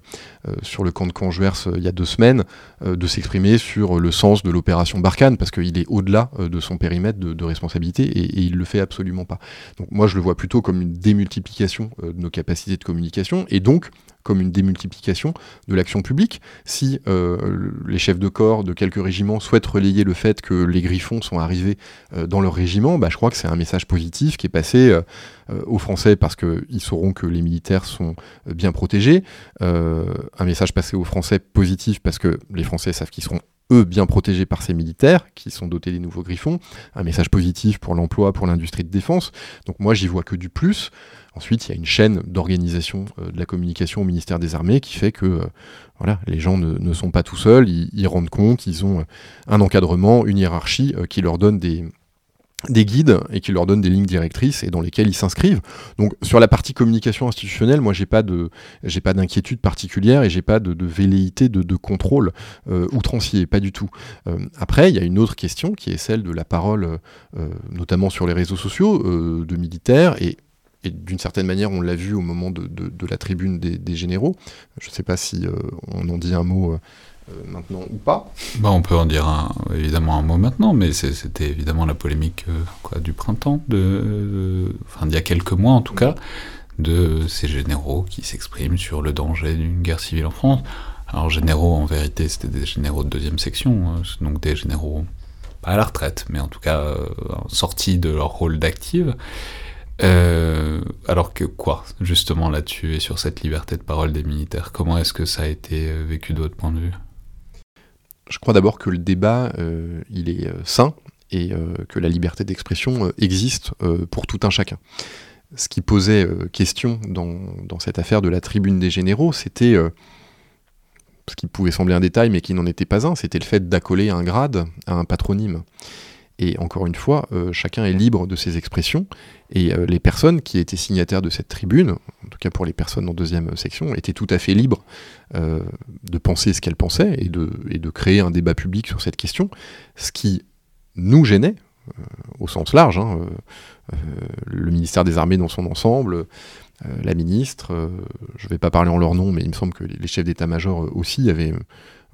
sur le camp de Canjuers il y a deux semaines, de s'exprimer sur le sens de l'opération Barkhane, parce qu'il est au-delà de son périmètre de, responsabilité et, et, il le fait absolument pas. Donc moi je le vois plutôt comme une démultiplication de nos capacités de communication et donc comme une démultiplication de l'action publique. Si euh, les chefs de corps de quelques régiments souhaitent relayer le fait que les griffons sont arrivés euh, dans leur régiment, bah, je crois que c'est un message positif qui est passé euh, aux Français parce qu'ils sauront que les militaires sont bien protégés. Un message passé aux Français positif parce que les Français savent qu'ils seront eux bien protégés par ces militaires qui sont dotés des nouveaux griffons, un message positif pour l'emploi, pour l'industrie de défense. Donc moi j'y vois que du plus. Ensuite, il y a une chaîne d'organisation euh, de la communication au ministère des Armées qui fait que euh, voilà, les gens ne, sont pas tout seuls, ils, rendent compte, ils ont euh, un encadrement, une hiérarchie qui leur donne des, des guides et qui leur donne des lignes directrices et dans lesquelles ils s'inscrivent. Donc sur la partie communication institutionnelle, moi j'ai pas de j'ai pas d'inquiétude particulière et j'ai pas de, velléité de, contrôle outrancier, pas du tout. après, il y a une autre question qui est celle de la parole, notamment sur les réseaux sociaux de militaires et d'une certaine manière, on l'a vu au moment de, la tribune des, généraux. Je ne sais pas si euh, on en dit un mot euh, maintenant ou pas bah, On peut en dire évidemment un mot maintenant, mais c'était évidemment la polémique quoi, du printemps, enfin d'il y a quelques mois en tout cas, de ces généraux qui s'expriment sur le danger d'une guerre civile en France. Alors généraux, en vérité, c'était des généraux de deuxième section, donc des généraux pas à la retraite, mais en tout cas sortis de leur rôle d'active. Euh, alors que quoi, justement là-dessus et sur cette liberté de parole des militaires, comment est-ce que ça a été euh, vécu de votre point de vue? Je crois d'abord que le débat, euh, il est sain et que la liberté d'expression existe pour tout un chacun. Ce qui posait question dans, dans, cette affaire de la tribune des généraux, c'était ce qui pouvait sembler un détail mais qui n'en était pas un, c'était le fait d'accoler un grade à un patronyme. Et encore une fois, euh, chacun est libre de ses expressions, et euh, les personnes qui étaient signataires de cette tribune, en tout cas pour les personnes en deuxième section, étaient tout à fait libres euh, de penser ce qu'elles pensaient et de, créer un débat public sur cette question, ce qui nous gênait, au sens large, hein, le ministère des Armées dans son ensemble, la ministre, je ne vais pas parler en leur nom, mais il me semble que les chefs d'état-major aussi avaient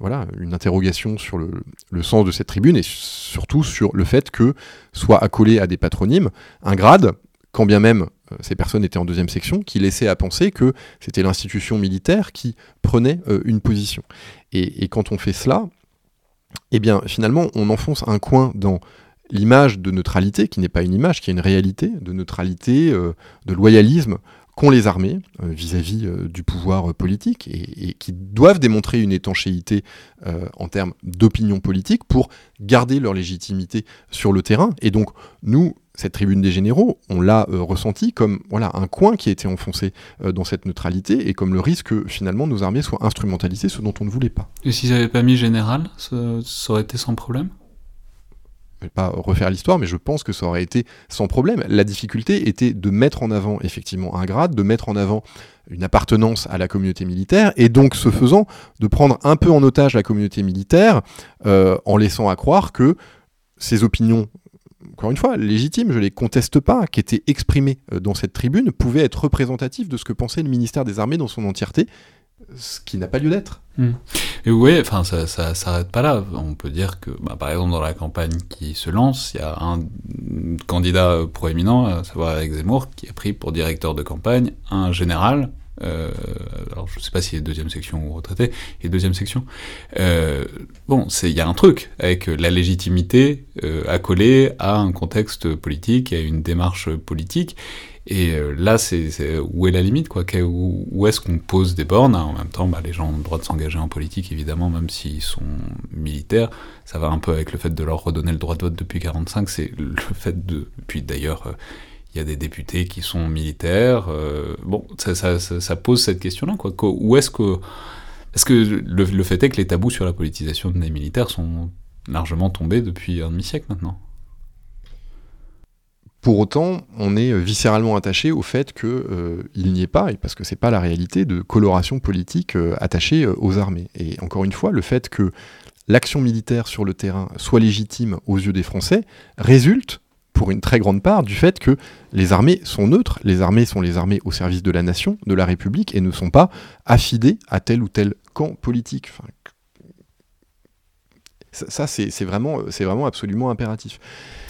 voilà, une interrogation sur le, sens de cette tribune et surtout sur le fait que soit accolé à des patronymes un grade, quand bien même euh, ces personnes étaient en deuxième section, qui laissait à penser que c'était l'institution militaire qui prenait euh, une position. Et, quand on fait cela, eh bien finalement on enfonce un coin dans l'image de neutralité, qui n'est pas une image, qui est une réalité, de neutralité, euh, de loyalisme les armées euh, vis-à-vis euh, du pouvoir euh, politique et, qui doivent démontrer une étanchéité en termes d'opinion politique pour garder leur légitimité sur le terrain. Et donc, nous, cette tribune des généraux, on l'a ressenti comme voilà un coin qui a été enfoncé dans cette neutralité et comme le risque que finalement nos armées soient instrumentalisées, ce dont on ne voulait pas. Et s'ils n'avaient pas mis général, ça aurait été sans problème? Vais pas refaire l'histoire, mais je pense que ça aurait été sans problème. La difficulté était de mettre en avant effectivement un grade, de mettre en avant une appartenance à la communauté militaire, et donc ce faisant, de prendre un peu en otage la communauté militaire, euh, en laissant à croire que ces opinions encore une fois, légitimes, je ne les conteste pas, qui étaient exprimées euh, dans cette tribune, pouvaient être représentatives de ce que pensait le ministère des Armées dans son entièreté, ce qui n'a pas lieu d'être. Hmm. Et oui, enfin, ça, ça s'arrête pas là. On peut dire que, bah, par exemple, dans la campagne qui se lance, il y a un candidat proéminent, à savoir Eric Zemmour, qui a pris pour directeur de campagne un général. Euh, alors, je sais pas s'il est deuxième section ou retraité, est deuxième section. Euh, bon, il y a un truc avec la légitimité euh, accolée à un contexte politique, à une démarche politique. Et euh, là, c'est où est la limite quoi? Où, est-ce qu'on pose des bornes? En même temps, bah, les gens ont le droit de s'engager en politique, évidemment, même s'ils sont militaires. Ça va un peu avec le fait de leur redonner le droit de vote depuis 45. C'est le fait de. Puis d'ailleurs, euh, il y a des députés qui sont militaires. Euh, bon, ça, pose cette question-là. Quoi. Où est-ce que. Que le fait est que les tabous sur la politisation des militaires sont largement tombés depuis un demi-siècle maintenant pour autant, on est euh, viscéralement attaché au fait qu'il euh, n'y ait pas, et parce que c'est pas la réalité, de coloration politique euh, attachée aux armées. Et encore une fois, le fait que l'action militaire sur le terrain soit légitime aux yeux des Français résulte, pour une très grande part, du fait que les armées sont neutres. Les armées sont les armées au service de la nation, de la République, et ne sont pas affidées à tel ou tel camp politique. ça, c'est vraiment, vraiment absolument impératif.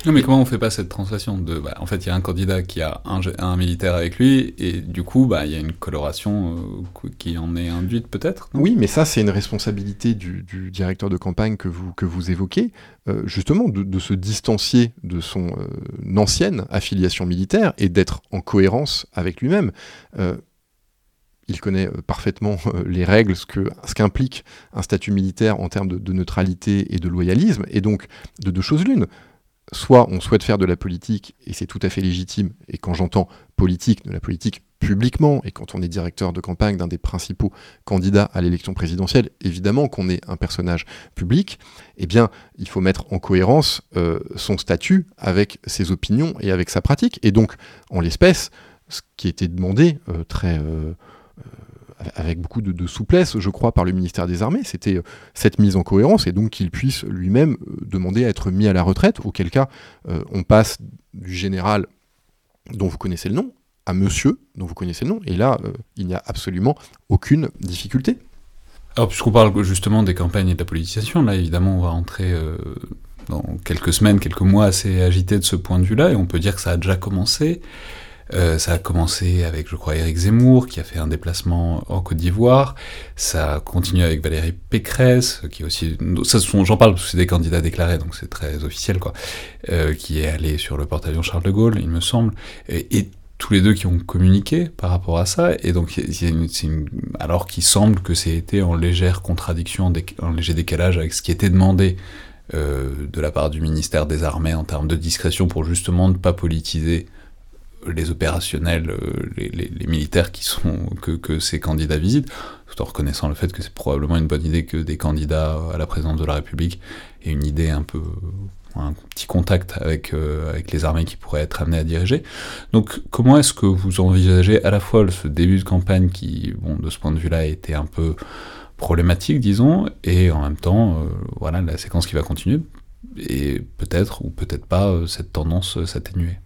Non, mais comment on fait pas cette translation de, bah, en fait, il y a un candidat qui a un, militaire avec lui, et du coup, bah, il y a une coloration euh, qui en est induite peut-être Oui, mais ça, c'est une responsabilité du, directeur de campagne que vous, que vous évoquez, euh, justement, de, de, se distancier de son euh, ancienne affiliation militaire et d'être en cohérence avec lui-même. il connaît parfaitement les règles, ce qu'implique ce un statut militaire en termes de, de neutralité et de loyalisme, et donc de deux choses l'une soit on souhaite faire de la politique, et c'est tout à fait légitime, et quand j'entends politique, de la politique publiquement, et quand on est directeur de campagne d'un des principaux candidats à l'élection présidentielle, évidemment qu'on est un personnage public, eh bien, il faut mettre en cohérence euh, son statut avec ses opinions et avec sa pratique. Et donc, en l'espèce, ce qui était demandé euh, très... Euh, avec beaucoup de, souplesse, je crois, par le ministère des Armées. C'était euh, cette mise en cohérence et donc qu'il puisse lui-même euh, demander à être mis à la retraite, auquel cas euh, on passe du général dont vous connaissez le nom à monsieur dont vous connaissez le nom. Et là, il n'y a absolument aucune difficulté. Alors, puisqu'on parle justement des campagnes et de la politisation, là, évidemment, on va entrer dans quelques semaines, quelques mois assez agités de ce point de vue-là, et on peut dire que ça a déjà commencé. Euh, ça a commencé avec, je crois, Éric Zemmour, qui a fait un déplacement en Côte d'Ivoire. Ça a continué avec Valérie Pécresse, qui est aussi... J'en parle parce que c'est des candidats déclarés, donc c'est très officiel, quoi. Euh, qui est allé sur le porte-avions Charles de Gaulle, il me semble. Et, tous les deux qui ont communiqué par rapport à ça, et donc alors qu'il semble que c'était en légère contradiction, en léger décalage avec ce qui était demandé euh, de la part du ministère des Armées en termes de discrétion pour justement ne pas politiser les opérationnels, euh, les, militaires qui sont que, ces candidats visitent, tout en reconnaissant le fait que c'est probablement une bonne idée que des candidats à la présidence de la République aient une idée un peu un petit contact avec, euh, avec les armées qui pourraient être amenées à diriger. Donc comment est-ce que vous envisagez à la fois ce début de campagne qui, bon, de ce point de vue-là, a été un peu problématique, disons, et en même temps, euh, voilà, la séquence qui va continuer, et peut-être ou peut-être pas cette tendance s'atténuer?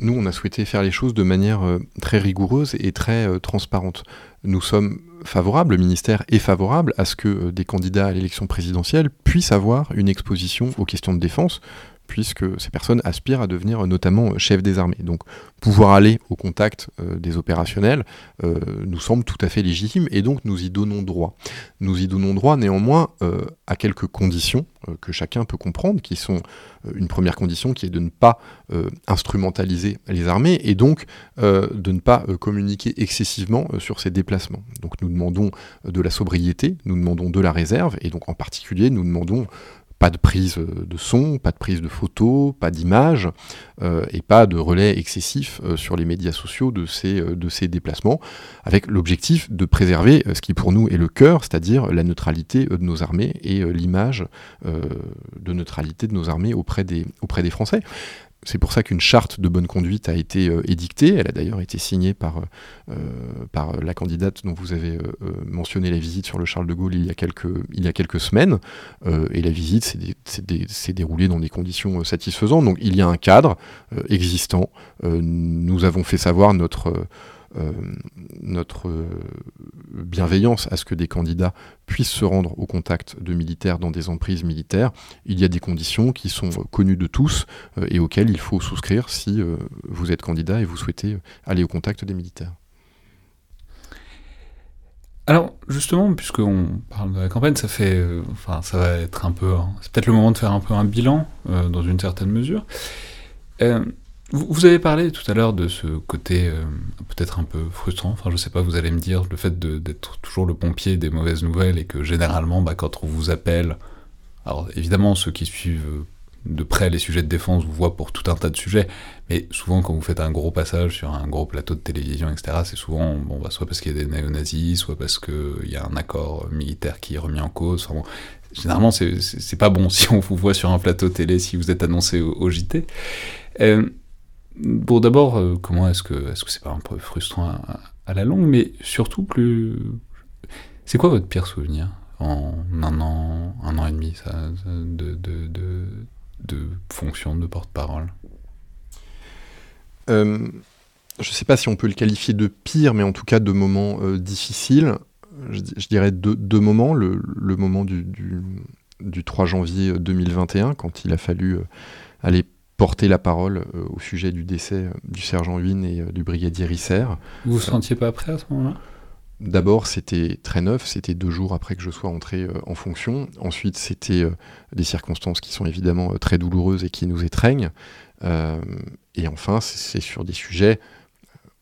Nous, on a souhaité faire les choses de manière euh, très rigoureuse et très euh, transparente. Nous sommes favorables, le ministère est favorable à ce que euh, des candidats à l'élection présidentielle puissent avoir une exposition aux questions de défense, puisque ces personnes aspirent à devenir notamment chefs des armées. Donc pouvoir aller au contact euh, des opérationnels euh, nous semble tout à fait légitime et donc nous y donnons droit. Nous y donnons droit néanmoins euh, à quelques conditions que chacun peut comprendre, qui sont une première condition qui est de ne pas instrumentaliser les armées et donc de ne pas communiquer excessivement sur ces déplacements. Donc nous demandons de la sobriété, nous demandons de la réserve et donc en particulier nous demandons pas de prise de son, pas de prise de photo, pas d'image euh, et pas de relais excessif euh, sur les médias sociaux de ces, euh, de ces déplacements, avec l'objectif de préserver ce qui pour nous est le cœur, c'est-à-dire la neutralité de nos armées et l'image de neutralité de nos armées auprès des, auprès des Français. C'est pour ça qu'une charte de bonne conduite a été euh, édictée. Elle a d'ailleurs été signée par, euh, par la candidate dont vous avez euh, mentionné la visite sur le Charles de Gaulle il y a quelques, il y a quelques semaines. et la visite s'est déroulée dans des conditions satisfaisantes. Donc il y a un cadre existant. nous avons fait savoir notre euh, notre euh, bienveillance à ce que des candidats puissent se rendre au contact de militaires dans des emprises militaires, il y a des conditions qui sont connues de tous euh, et auxquelles il faut souscrire si vous êtes candidat et vous souhaitez aller au contact des militaires. Alors justement, puisqu'on parle de la campagne, ça fait, enfin, ça va être un peu, c'est peut-être le moment de faire un peu un bilan dans une certaine mesure. Vous, avez parlé tout à l'heure de ce côté euh, peut-être un peu frustrant, enfin je sais pas, vous allez me dire, le fait d'être toujours le pompier des mauvaises nouvelles et que généralement, bah, quand on vous appelle, alors évidemment ceux qui suivent euh, de près les sujets de défense vous voient pour tout un tas de sujets, mais souvent quand vous faites un gros passage sur un gros plateau de télévision, etc., c'est souvent, bon, bah, soit parce qu'il y a des néo-nazis, soit parce qu'il y a un accord militaire qui est remis en cause, enfin bon, généralement c'est pas bon si on vous voit sur un plateau télé, si vous êtes annoncé au, JT. Euh, Bon, d'abord, euh, comment est-ce que est-ce que c'est pas un peu frustrant à, la longue, mais surtout. C'est quoi votre pire souvenir en un an, un an et demi, de, de, de, fonction de porte-parole? Euh, Je sais pas si on peut le qualifier de pire, mais en tout cas de moments euh, difficiles. Je, dirais deux, moments. Le, moment du, du, du, 3 janvier 2021, quand il a fallu euh, aller porter la parole euh, au sujet du décès euh, du sergent Huyn et euh, du brigadier Risser. Vous vous sentiez pas prêt à ce moment-là? D'abord, c'était très neuf, c'était deux jours après que je sois entré en fonction. Ensuite, c'était des circonstances qui sont évidemment très douloureuses et qui nous étreignent. et enfin, c'est sur des sujets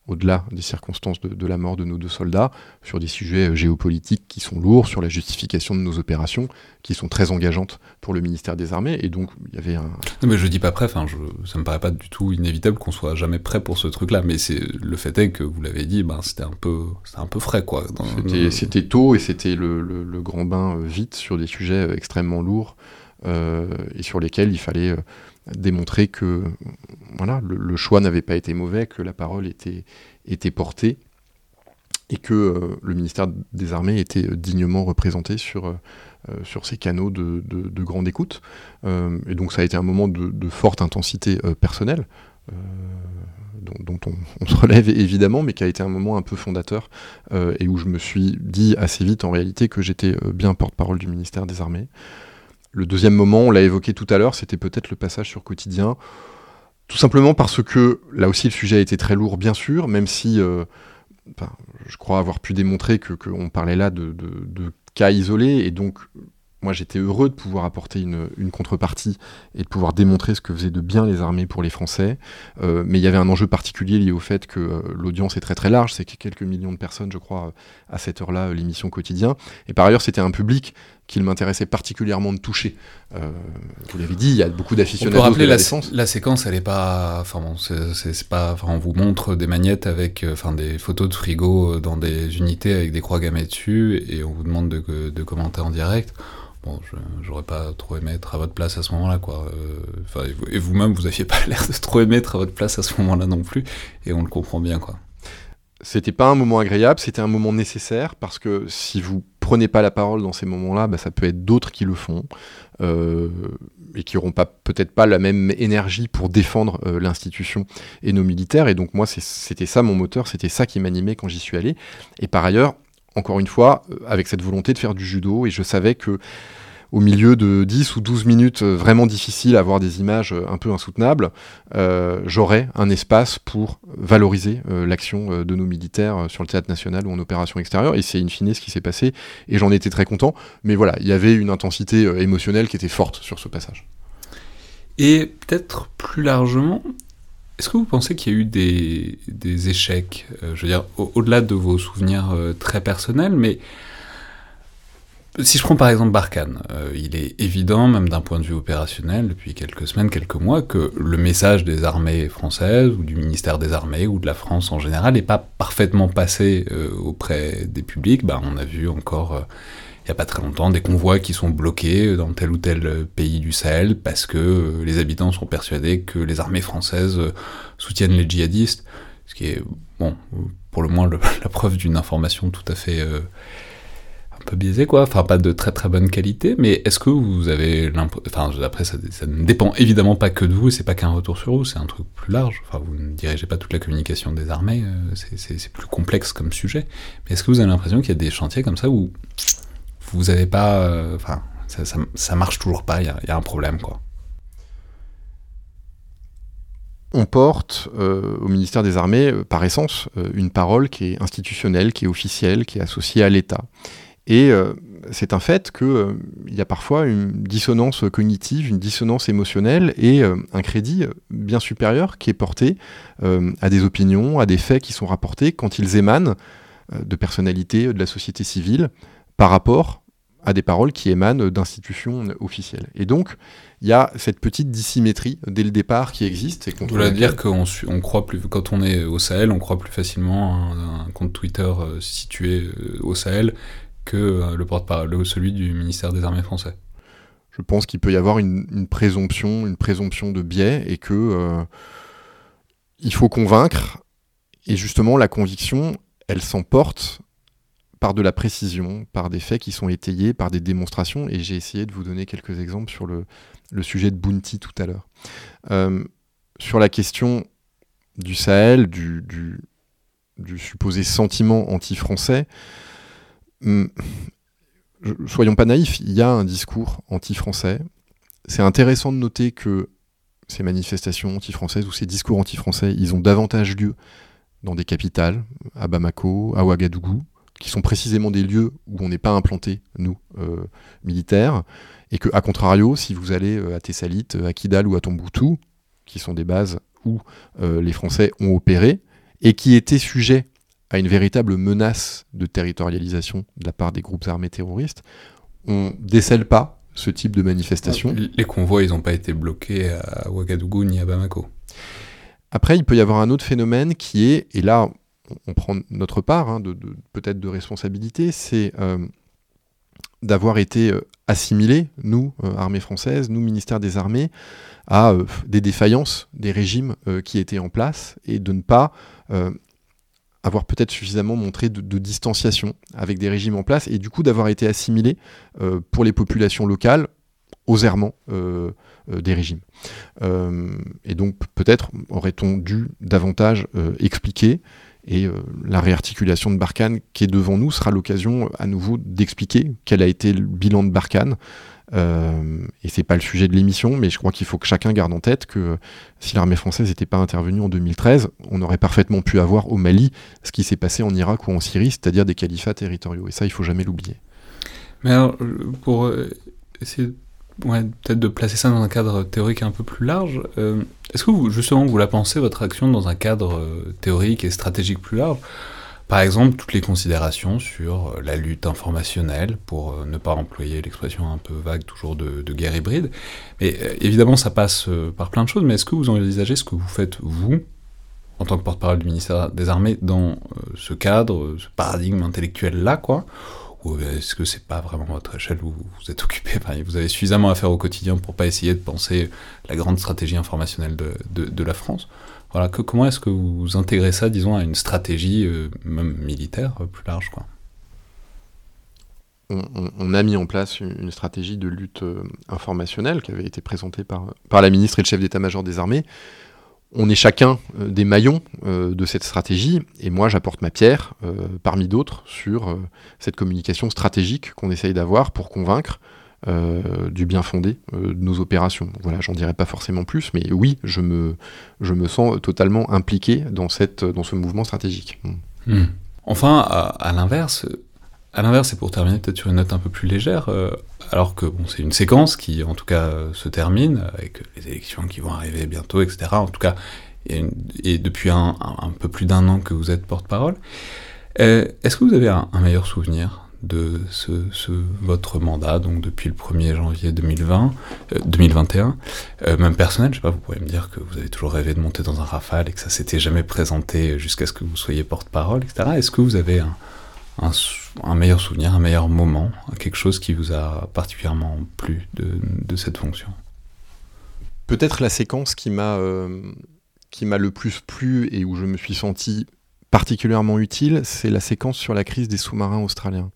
au-delà des circonstances de, la mort de nos deux soldats, sur des sujets euh, géopolitiques qui sont lourds, sur la justification de nos opérations, qui sont très engageantes pour le ministère des Armées. Et donc, il y avait un. Non, mais je dis pas prêt, enfin, je, ça me paraît pas du tout inévitable qu'on soit jamais prêt pour ce truc-là. Mais c'est le fait est que vous l'avez dit, ben, c'était un peu, un peu frais, quoi. C'était tôt et c'était le, grand bain euh, vite sur des sujets euh, extrêmement lourds et sur lesquels il fallait démontrer que le, choix n'avait pas été mauvais, que la parole était, portée et que euh, le ministère des Armées était dignement représenté sur, euh, sur ces canaux de, de, grande écoute. Euh, et donc ça a été un moment de, forte intensité personnelle, dont, on, se relève évidemment, mais qui a été un moment un peu fondateur et où je me suis dit assez vite en réalité que j'étais bien porte-parole du ministère des Armées. Le deuxième moment, on l'a évoqué tout à l'heure, c'était peut-être le passage sur quotidien. Tout simplement parce que là aussi le sujet a été très lourd, bien sûr, même si je crois avoir pu démontrer qu'on parlait là de, cas isolés, et donc moi j'étais heureux de pouvoir apporter une, contrepartie et de pouvoir démontrer ce que faisaient de bien les armées pour les Français. Euh, mais il y avait un enjeu particulier lié au fait que euh, l'audience est très très large, c'est quelques millions de personnes, je crois, euh, à cette heure-là, l'émission quotidien. Et par ailleurs, c'était un public qu'il m'intéressait particulièrement de toucher. vous l'avez dit, il y a beaucoup d'aficionados. On peut rappeler la, la, séquence, elle est pas, enfin bon, c'est pas, enfin on vous montre des magnettes avec, enfin des photos de frigo dans des unités avec des croix gammées dessus, et on vous demande de, de commenter en direct bon, j'aurais pas trop aimé être à votre place à ce moment-là, quoi. Euh, et vous-même, vous aviez pas l'air de trop aimer être à votre place à ce moment-là non plus, et on le comprend bien, quoi. C'était pas un moment agréable, c'était un moment nécessaire, parce que si vous prenez pas la parole dans ces moments-là, bah, ça peut être d'autres qui le font, euh, et qui n'auront pas peut-être pas la même énergie pour défendre euh, l'institution et nos militaires. Et donc moi, c'était ça mon moteur, c'était ça qui m'animait quand j'y suis allé. Et par ailleurs, encore une fois, avec cette volonté de faire du judo, et je savais que au milieu de 10 ou 12 minutes euh, vraiment difficiles, à voir des images euh, un peu insoutenables, euh, j'aurais un espace pour valoriser l'action de nos militaires sur le théâtre national ou en opération extérieure. Et c'est in fine ce qui s'est passé, et j'en étais très content. Mais voilà, il y avait une intensité émotionnelle qui était forte sur ce passage. Et peut-être plus largement, est-ce que vous pensez qu'il y a eu des, échecs? Je veux dire, au-delà de vos souvenirs très personnels, mais si je prends par exemple Barkhane, euh, il est évident, même d'un point de vue opérationnel, depuis quelques semaines, quelques mois, que le message des armées françaises, ou du ministère des armées, ou de la France en général, n'est pas parfaitement passé euh, auprès des publics. Bah, on a vu encore, euh, il n'y a pas très longtemps, des convois qui sont bloqués dans tel ou tel pays du Sahel parce que les habitants sont persuadés que les armées françaises soutiennent les djihadistes, ce qui est, bon, pour le moins la preuve d'une information tout à fait peu biaisé, quoi. Enfin, pas de très très bonne qualité, mais est-ce que vous avez l'impression. Enfin, après, ça, ne dépend évidemment pas que de vous, c'est pas qu'un retour sur vous, c'est un truc plus large. Enfin, vous ne dirigez pas toute la communication des armées, euh, c'est plus complexe comme sujet. Mais est-ce que vous avez l'impression qu'il y a des chantiers comme ça où vous avez pas. Euh, enfin, ça, ça, marche toujours pas, il y, a un problème, quoi? on porte euh, au ministère des Armées, par essence, une parole qui est institutionnelle, qui est officielle, qui est associée à l'État. Et euh, c'est un fait qu'il euh, y a parfois une dissonance cognitive, une dissonance émotionnelle et euh, un crédit bien supérieur qui est porté à des opinions, à des faits qui sont rapportés quand ils émanent de personnalités de la société civile par rapport à des paroles qui émanent d'institutions officielles. Et donc, il y a cette petite dissymétrie dès le départ qui existe. Vous voulez dire qu'on on croit plus, quand on est au Sahel, on croit plus facilement à un, un compte Twitter situé au Sahel que euh, le porte-parole, celui du ministère des Armées français. Je pense qu'il peut y avoir une, présomption, une présomption de biais, et que euh, il faut convaincre. Et justement, la conviction, elle s'emporte par de la précision, par des faits qui sont étayés, par des démonstrations. Et j'ai essayé de vous donner quelques exemples sur le, sujet de Bounty tout à l'heure. Euh, sur la question du Sahel, du, supposé sentiment anti-français, soyons pas naïfs, il y a un discours anti-français. C'est intéressant de noter que ces manifestations anti-françaises ou ces discours anti-français, ils ont davantage lieu dans des capitales, à Bamako, à Ouagadougou, qui sont précisément des lieux où on n'est pas implanté, nous, euh, militaires, et que, à contrario, si vous allez euh, à Tessalit, à Kidal ou à Tombouctou, qui sont des bases où euh, les Français ont opéré, et qui étaient sujets à une véritable menace de territorialisation de la part des groupes armés terroristes, on décèle pas ce type de manifestation. Les convois, ils n'ont pas été bloqués à Ouagadougou ni à Bamako. Après, il peut y avoir un autre phénomène qui est, et là, on prend notre part, hein, de, peut-être de responsabilité, c'est euh, d'avoir été euh, assimilés, nous, euh, armée française, nous, ministère des Armées, à des défaillances des régimes qui étaient en place et de ne pas avoir peut-être suffisamment montré de, distanciation avec des régimes en place et du coup d'avoir été assimilé euh, pour les populations locales aux errements des régimes. et donc peut-être aurait-on dû davantage expliquer et la réarticulation de Barkhane qui est devant nous sera l'occasion à nouveau d'expliquer quel a été le bilan de Barkhane, euh, et c'est pas le sujet de l'émission, mais je crois qu'il faut que chacun garde en tête que si l'armée française n'était pas intervenue en 2013, on aurait parfaitement pu avoir au Mali ce qui s'est passé en Irak ou en Syrie, c'est-à-dire des califats territoriaux. Et ça, il faut jamais l'oublier. Mais alors, pour euh, essayer peut-être de placer ça dans un cadre théorique un peu plus large, euh, est-ce que vous, justement, vous la pensez, votre action, dans un cadre théorique et stratégique plus large? Par exemple, toutes les considérations sur euh, la lutte informationnelle, pour euh, ne pas employer l'expression un peu vague toujours de, guerre hybride. Mais euh, évidemment, ça passe par plein de choses, mais est-ce que vous envisagez ce que vous faites, vous, en tant que porte-parole du ministère des Armées, dans ce cadre, ce paradigme intellectuel-là, quoi? Ou est-ce que c'est pas vraiment votre échelle où vous êtes occupé? Vous avez suffisamment à faire au quotidien pour pas essayer de penser la grande stratégie informationnelle de la France comment est-ce que vous intégrez ça, disons, à une stratégie euh, même militaire euh, plus large on, a mis en place une, stratégie de lutte euh, informationnelle qui avait été présentée par, par la ministre et le chef d'état-major des armées. On est chacun des maillons de cette stratégie, et moi j'apporte ma pierre, parmi d'autres, sur cette communication stratégique qu'on essaye d'avoir pour convaincre euh, du bien fondé euh, de nos opérations. Voilà, j'en dirai pas forcément plus, mais oui, je me, je me sens totalement impliqué dans, cette, dans ce mouvement stratégique. Hmm. Hmm. Enfin, à, l'inverse, à l'inverse, et pour terminer peut-être sur une note un peu plus légère, euh, alors que bon, c'est une séquence qui en tout cas se termine, avec les élections qui vont arriver bientôt, etc. En tout cas, et, depuis un, peu plus d'un an que vous êtes porte-parole, est-ce que vous avez un meilleur souvenir? De votre mandat, donc depuis le 1er janvier 2020, 2021. Euh, euh, même personnel, je sais pas, vous pourrez me dire que vous avez toujours rêvé de monter dans un rafale et que ça s'était jamais présenté jusqu'à ce que vous soyez porte-parole, etc. Est-ce que vous avez un, un, meilleur souvenir, un meilleur moment, quelque chose qui vous a particulièrement plu de, cette fonction? Peut-être la séquence qui m'a euh, qui m'a le plus plu et où je me suis senti particulièrement utile, c'est la séquence sur la crise des sous-marins australiens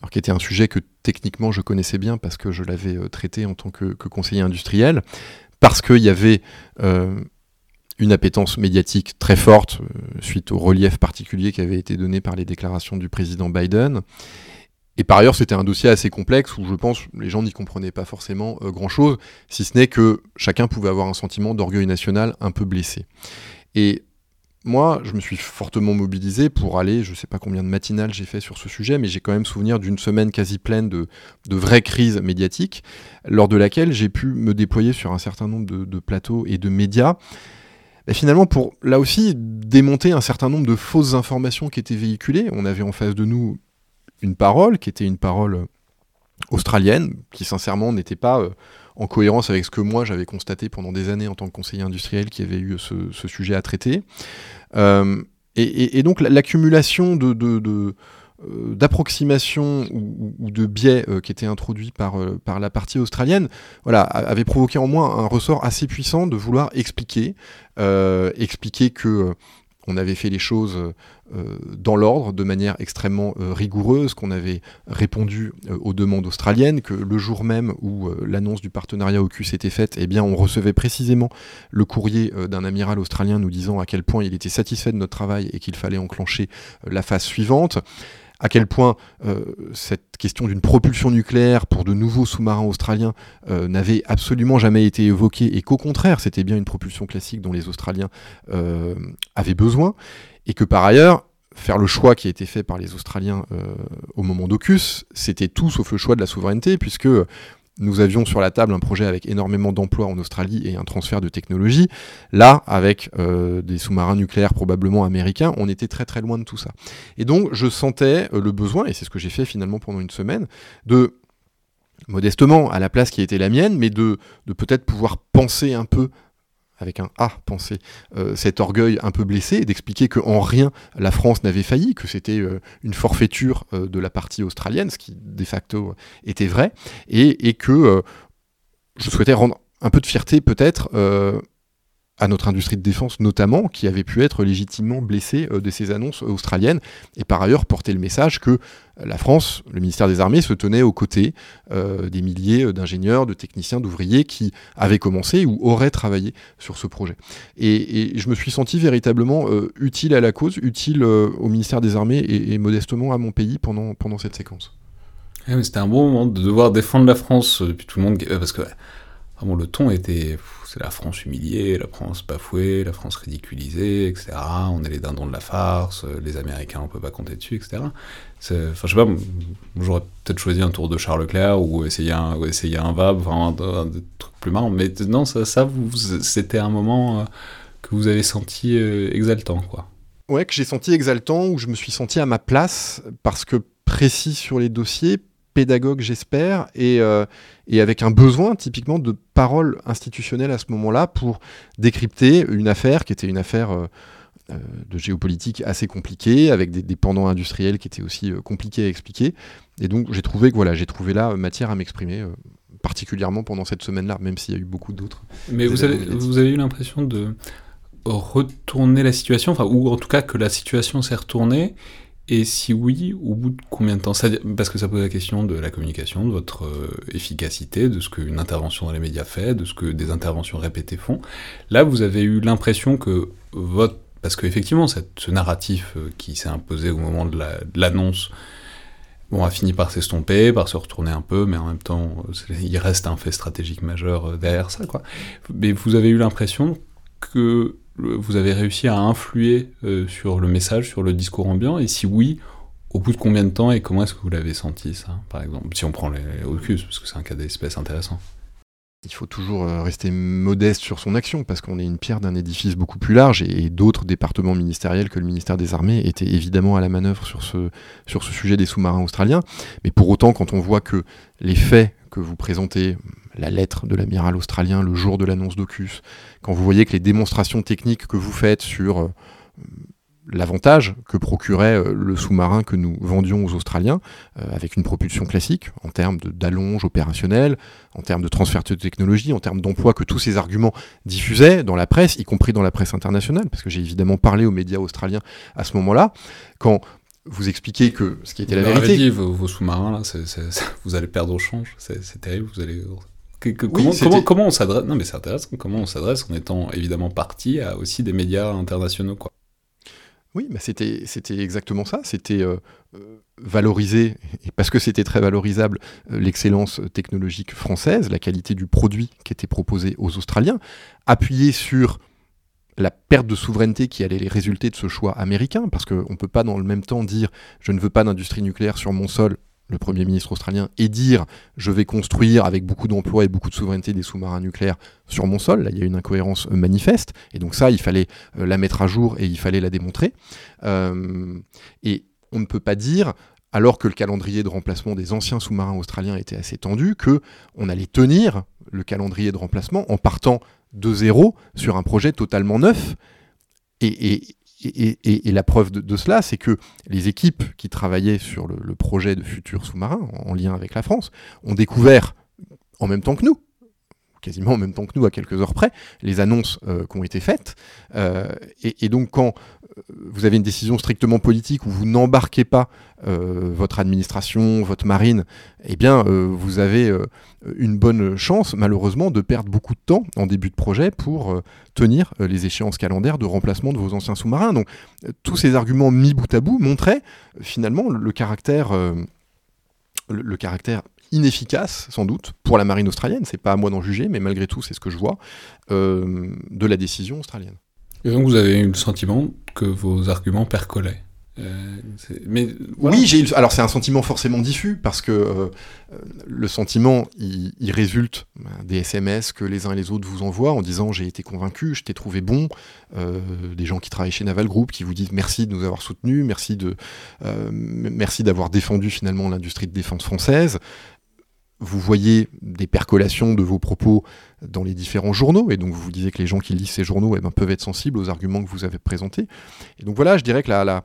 alors qui était un sujet que techniquement je connaissais bien parce que je l'avais euh, traité en tant que, conseiller industriel, parce qu'il y avait euh, une appétence médiatique très forte euh, suite au relief particulier qui avait été donné par les déclarations du président Biden. Et par ailleurs, c'était un dossier assez complexe où je pense les gens n'y comprenaient pas forcément grand-chose, si ce n'est que chacun pouvait avoir un sentiment d'orgueil national un peu blessé. Et moi, je me suis fortement mobilisé pour aller, je ne sais pas combien de matinales j'ai fait sur ce sujet, mais j'ai quand même souvenir d'une semaine quasi pleine de, de vraies crises médiatiques, lors de laquelle j'ai pu me déployer sur un certain nombre de, plateaux et de médias. Et finalement, pour là aussi démonter un certain nombre de fausses informations qui étaient véhiculées, on avait en face de nous une parole qui était une parole australienne, qui sincèrement n'était pas euh, en cohérence avec ce que moi j'avais constaté pendant des années en tant que conseiller industriel qui avait eu ce, sujet à traiter. Euh, et, donc l'accumulation de, de, euh, d'approximation ou, de biais euh, qui étaient introduits par, par la partie australienne, voilà, avait provoqué en moi un ressort assez puissant de vouloir expliquer, expliquer que on avait fait les choses euh, dans l'ordre, de manière extrêmement euh, rigoureuse, qu'on avait répondu euh, aux demandes australiennes, que le jour même où l'annonce du partenariat AUKUS était faite, eh bien, on recevait précisément le courrier d'un amiral australien nous disant à quel point il était satisfait de notre travail et qu'il fallait enclencher la phase suivante à quel point euh, cette question d'une propulsion nucléaire pour de nouveaux sous-marins australiens euh, n'avait absolument jamais été évoquée et qu'au contraire c'était bien une propulsion classique dont les Australiens euh, avaient besoin et que par ailleurs faire le choix qui a été fait par les Australiens au moment d'Ocus, c'était tout sauf le choix de la souveraineté, puisque nous avions sur la table un projet avec énormément d'emplois en Australie et un transfert de technologie. Là, avec euh, des sous-marins nucléaires probablement américains, on était très très loin de tout ça. Et donc, je sentais euh, le besoin, et c'est ce que j'ai fait finalement pendant une semaine, de modestement à la place qui était la mienne, mais de, de peut-être pouvoir penser un peu avec un A penser, euh, cet orgueil un peu blessé d'expliquer qu'en rien la France n'avait failli, que c'était euh, une forfaiture euh, de la partie australienne, ce qui de facto était vrai, et que je souhaitais rendre un peu de fierté peut-être à notre industrie de défense notamment, qui avait pu être légitimement blessée de ces annonces australiennes, et par ailleurs porter le message que la France, le ministère des Armées, se tenait aux côtés des milliers d'ingénieurs, de techniciens, d'ouvriers qui avaient commencé ou auraient travaillé sur ce projet. Et, je me suis senti véritablement utile à la cause, utile au ministère des Armées et, modestement à mon pays pendant, pendant cette séquence. C'était un bon moment de devoir défendre la France depuis tout le monde, parce que Le ton était, c'est la France humiliée, la France bafouée, la France ridiculisée, etc. On est les dindons de la farce, les Américains, on peut pas compter dessus, etc. Enfin, je sais pas, j'aurais peut-être choisi un tour de Charles Leclerc ou essayer un, essayer un VAB, vraiment un, truc plus marrant. Mais non, ça, ça c'était un moment euh, que vous avez senti euh, exaltant, quoi. Ouais, que j'ai senti exaltant, où je me suis senti à ma place, parce que précis sur les dossiers, pédagogue, j'espère, euh, et, avec un besoin typiquement de parole institutionnelle à ce moment-là pour décrypter une affaire qui était une affaire euh, euh, de géopolitique assez compliquée, avec des dépendants industriels qui étaient aussi compliqués à expliquer. Et donc j'ai trouvé que voilà, j'ai trouvé là matière à m'exprimer. particulièrement pendant cette semaine-là, même s'il y a eu beaucoup d'autres. Mais vous avez, vous avez eu l'impression de retourner la situation, enfin, ou en tout cas que la situation s'est retournée et si oui, au bout de combien de temps? Parce que ça pose la question de la communication, de votre euh, efficacité, de ce qu'une intervention dans les médias fait, de ce que des interventions répétées font. Là, vous avez eu l'impression que votre... Parce qu'effectivement, ce narratif euh, qui s'est imposé au moment de l'annonce, bon, a fini par s'estomper, par se retourner un peu, mais en même temps, il reste un fait stratégique majeur euh, derrière ça. Quoi. Mais vous avez eu l'impression que vous avez réussi à influer euh, sur le message, sur le discours ambiant? Et si oui, au bout de combien de temps et comment est-ce que vous l'avez senti, ça, par exemple? Si on prend les Ocus, parce que c'est un cas d'espèce intéressant. Il faut toujours euh, rester modeste sur son action, parce qu'on est une pierre d'un édifice beaucoup plus large, et, d'autres départements ministériels que le ministère des Armées étaient évidemment à la manœuvre sur ce, sur ce sujet des sous-marins australiens. Mais pour autant, quand on voit que les faits que vous présentez, la lettre de l'amiral australien le jour de l'annonce d'Ocus, quand vous voyez que les démonstrations techniques que vous faites sur euh, l'avantage que procurait euh, le sous-marin que nous vendions aux Australiens, euh, avec une propulsion classique, en termes d'allonge opérationnelle, en termes de transfert de technologie, en termes d'emploi, que tous ces arguments diffusaient dans la presse, y compris dans la presse internationale, parce que j'ai évidemment parlé aux médias australiens à ce moment-là, quand vous expliquez que ce qui était la vérité. Dit, vos, sous-marins, là, vous allez perdre au change, c'est terrible, vous allez comment, comment, on s'adresse Non, mais c'est intéressant. Comment on s'adresse en étant évidemment parti à aussi des médias internationaux, quoi. Oui, bah c'était c'était exactement ça. C'était euh, euh, valoriser, et parce que c'était très valorisable, euh, l'excellence technologique française, la qualité du produit qui était proposé aux Australiens, appuyer sur la perte de souveraineté qui allait résulter de ce choix américain, parce qu'on ne peut pas dans le même temps dire je ne veux pas d'industrie nucléaire sur mon sol le Premier ministre australien, et dire je vais construire avec beaucoup d'emplois et beaucoup de souveraineté des sous-marins nucléaires sur mon sol. Là, il y a une incohérence euh, manifeste. Et donc ça, il fallait euh, la mettre à jour et il fallait la démontrer. Euh, et on ne peut pas dire alors que le calendrier de remplacement des anciens sous-marins australiens était assez tendu, que on allait tenir le calendrier de remplacement en partant de zéro sur un projet totalement neuf. La preuve de, cela, c'est que les équipes qui travaillaient sur le, projet de futur sous-marin, en, lien avec la France, ont découvert, en même temps que nous, quasiment en même temps que nous, à quelques heures près, les annonces euh, qui ont été faites. Euh, et, donc, quand euh, vous avez une décision strictement politique où vous n'embarquez pas votre administration, votre marine, eh bien, vous avez une bonne chance, malheureusement, de perdre beaucoup de temps en début de projet pour tenir les échéances calendaires de remplacement de vos anciens sous-marins. Donc, tous ces arguments mis bout à bout montraient finalement le, caractère, le caractère inefficace, sans doute, pour la marine australienne, c'est pas à moi d'en juger, mais malgré tout, c'est ce que je vois, euh, de la décision australienne. Et donc vous avez eu le sentiment que vos arguments percolaient euh, mais oui, j'ai alors c'est un sentiment forcément diffus parce que euh, le sentiment il, résulte ben, des SMS que les uns et les autres vous envoient en disant j'ai été convaincu, je t'ai trouvé bon, euh, des gens qui travaillent chez Naval Group qui vous disent merci de nous avoir soutenus, merci de merci d'avoir défendu finalement l'industrie de défense française, vous voyez des percolations de vos propos dans les différents journaux, et donc vous vous disiez que les gens qui lisent ces journaux eh ben, peuvent être sensibles aux arguments que vous avez présentés. Et donc voilà, je dirais que la, la,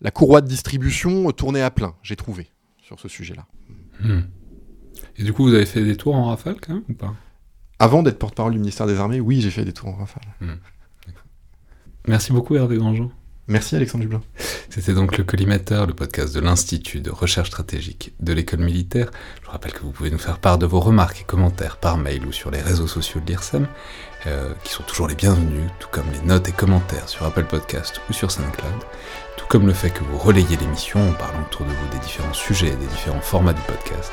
la courroie de distribution tournait à plein, j'ai trouvé, sur ce sujet-là. Hmm. Et du coup, vous avez fait des tours en rafale quand même ou pas? Avant d'être porte-parole du ministère des Armées, oui, j'ai fait des tours en rafale. Hmm. Merci beaucoup Hervé Grandjean. Merci Alexandre Dublin. C'était donc le collimateur, le podcast de l'Institut de recherche stratégique de l'école militaire. Je vous rappelle que vous pouvez nous faire part de vos remarques et commentaires par mail ou sur les réseaux sociaux de l'IRSEM, euh, qui sont toujours les bienvenus, tout comme les notes et commentaires sur Apple Podcast ou sur SoundCloud, tout comme le fait que vous relayez l'émission en parlant autour de vous des différents sujets et des différents formats du podcast.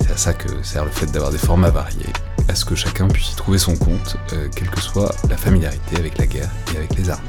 C'est à ça que sert le fait d'avoir des formats variés, à ce que chacun puisse y trouver son compte, euh, quelle que soit la familiarité avec la guerre et avec les armées.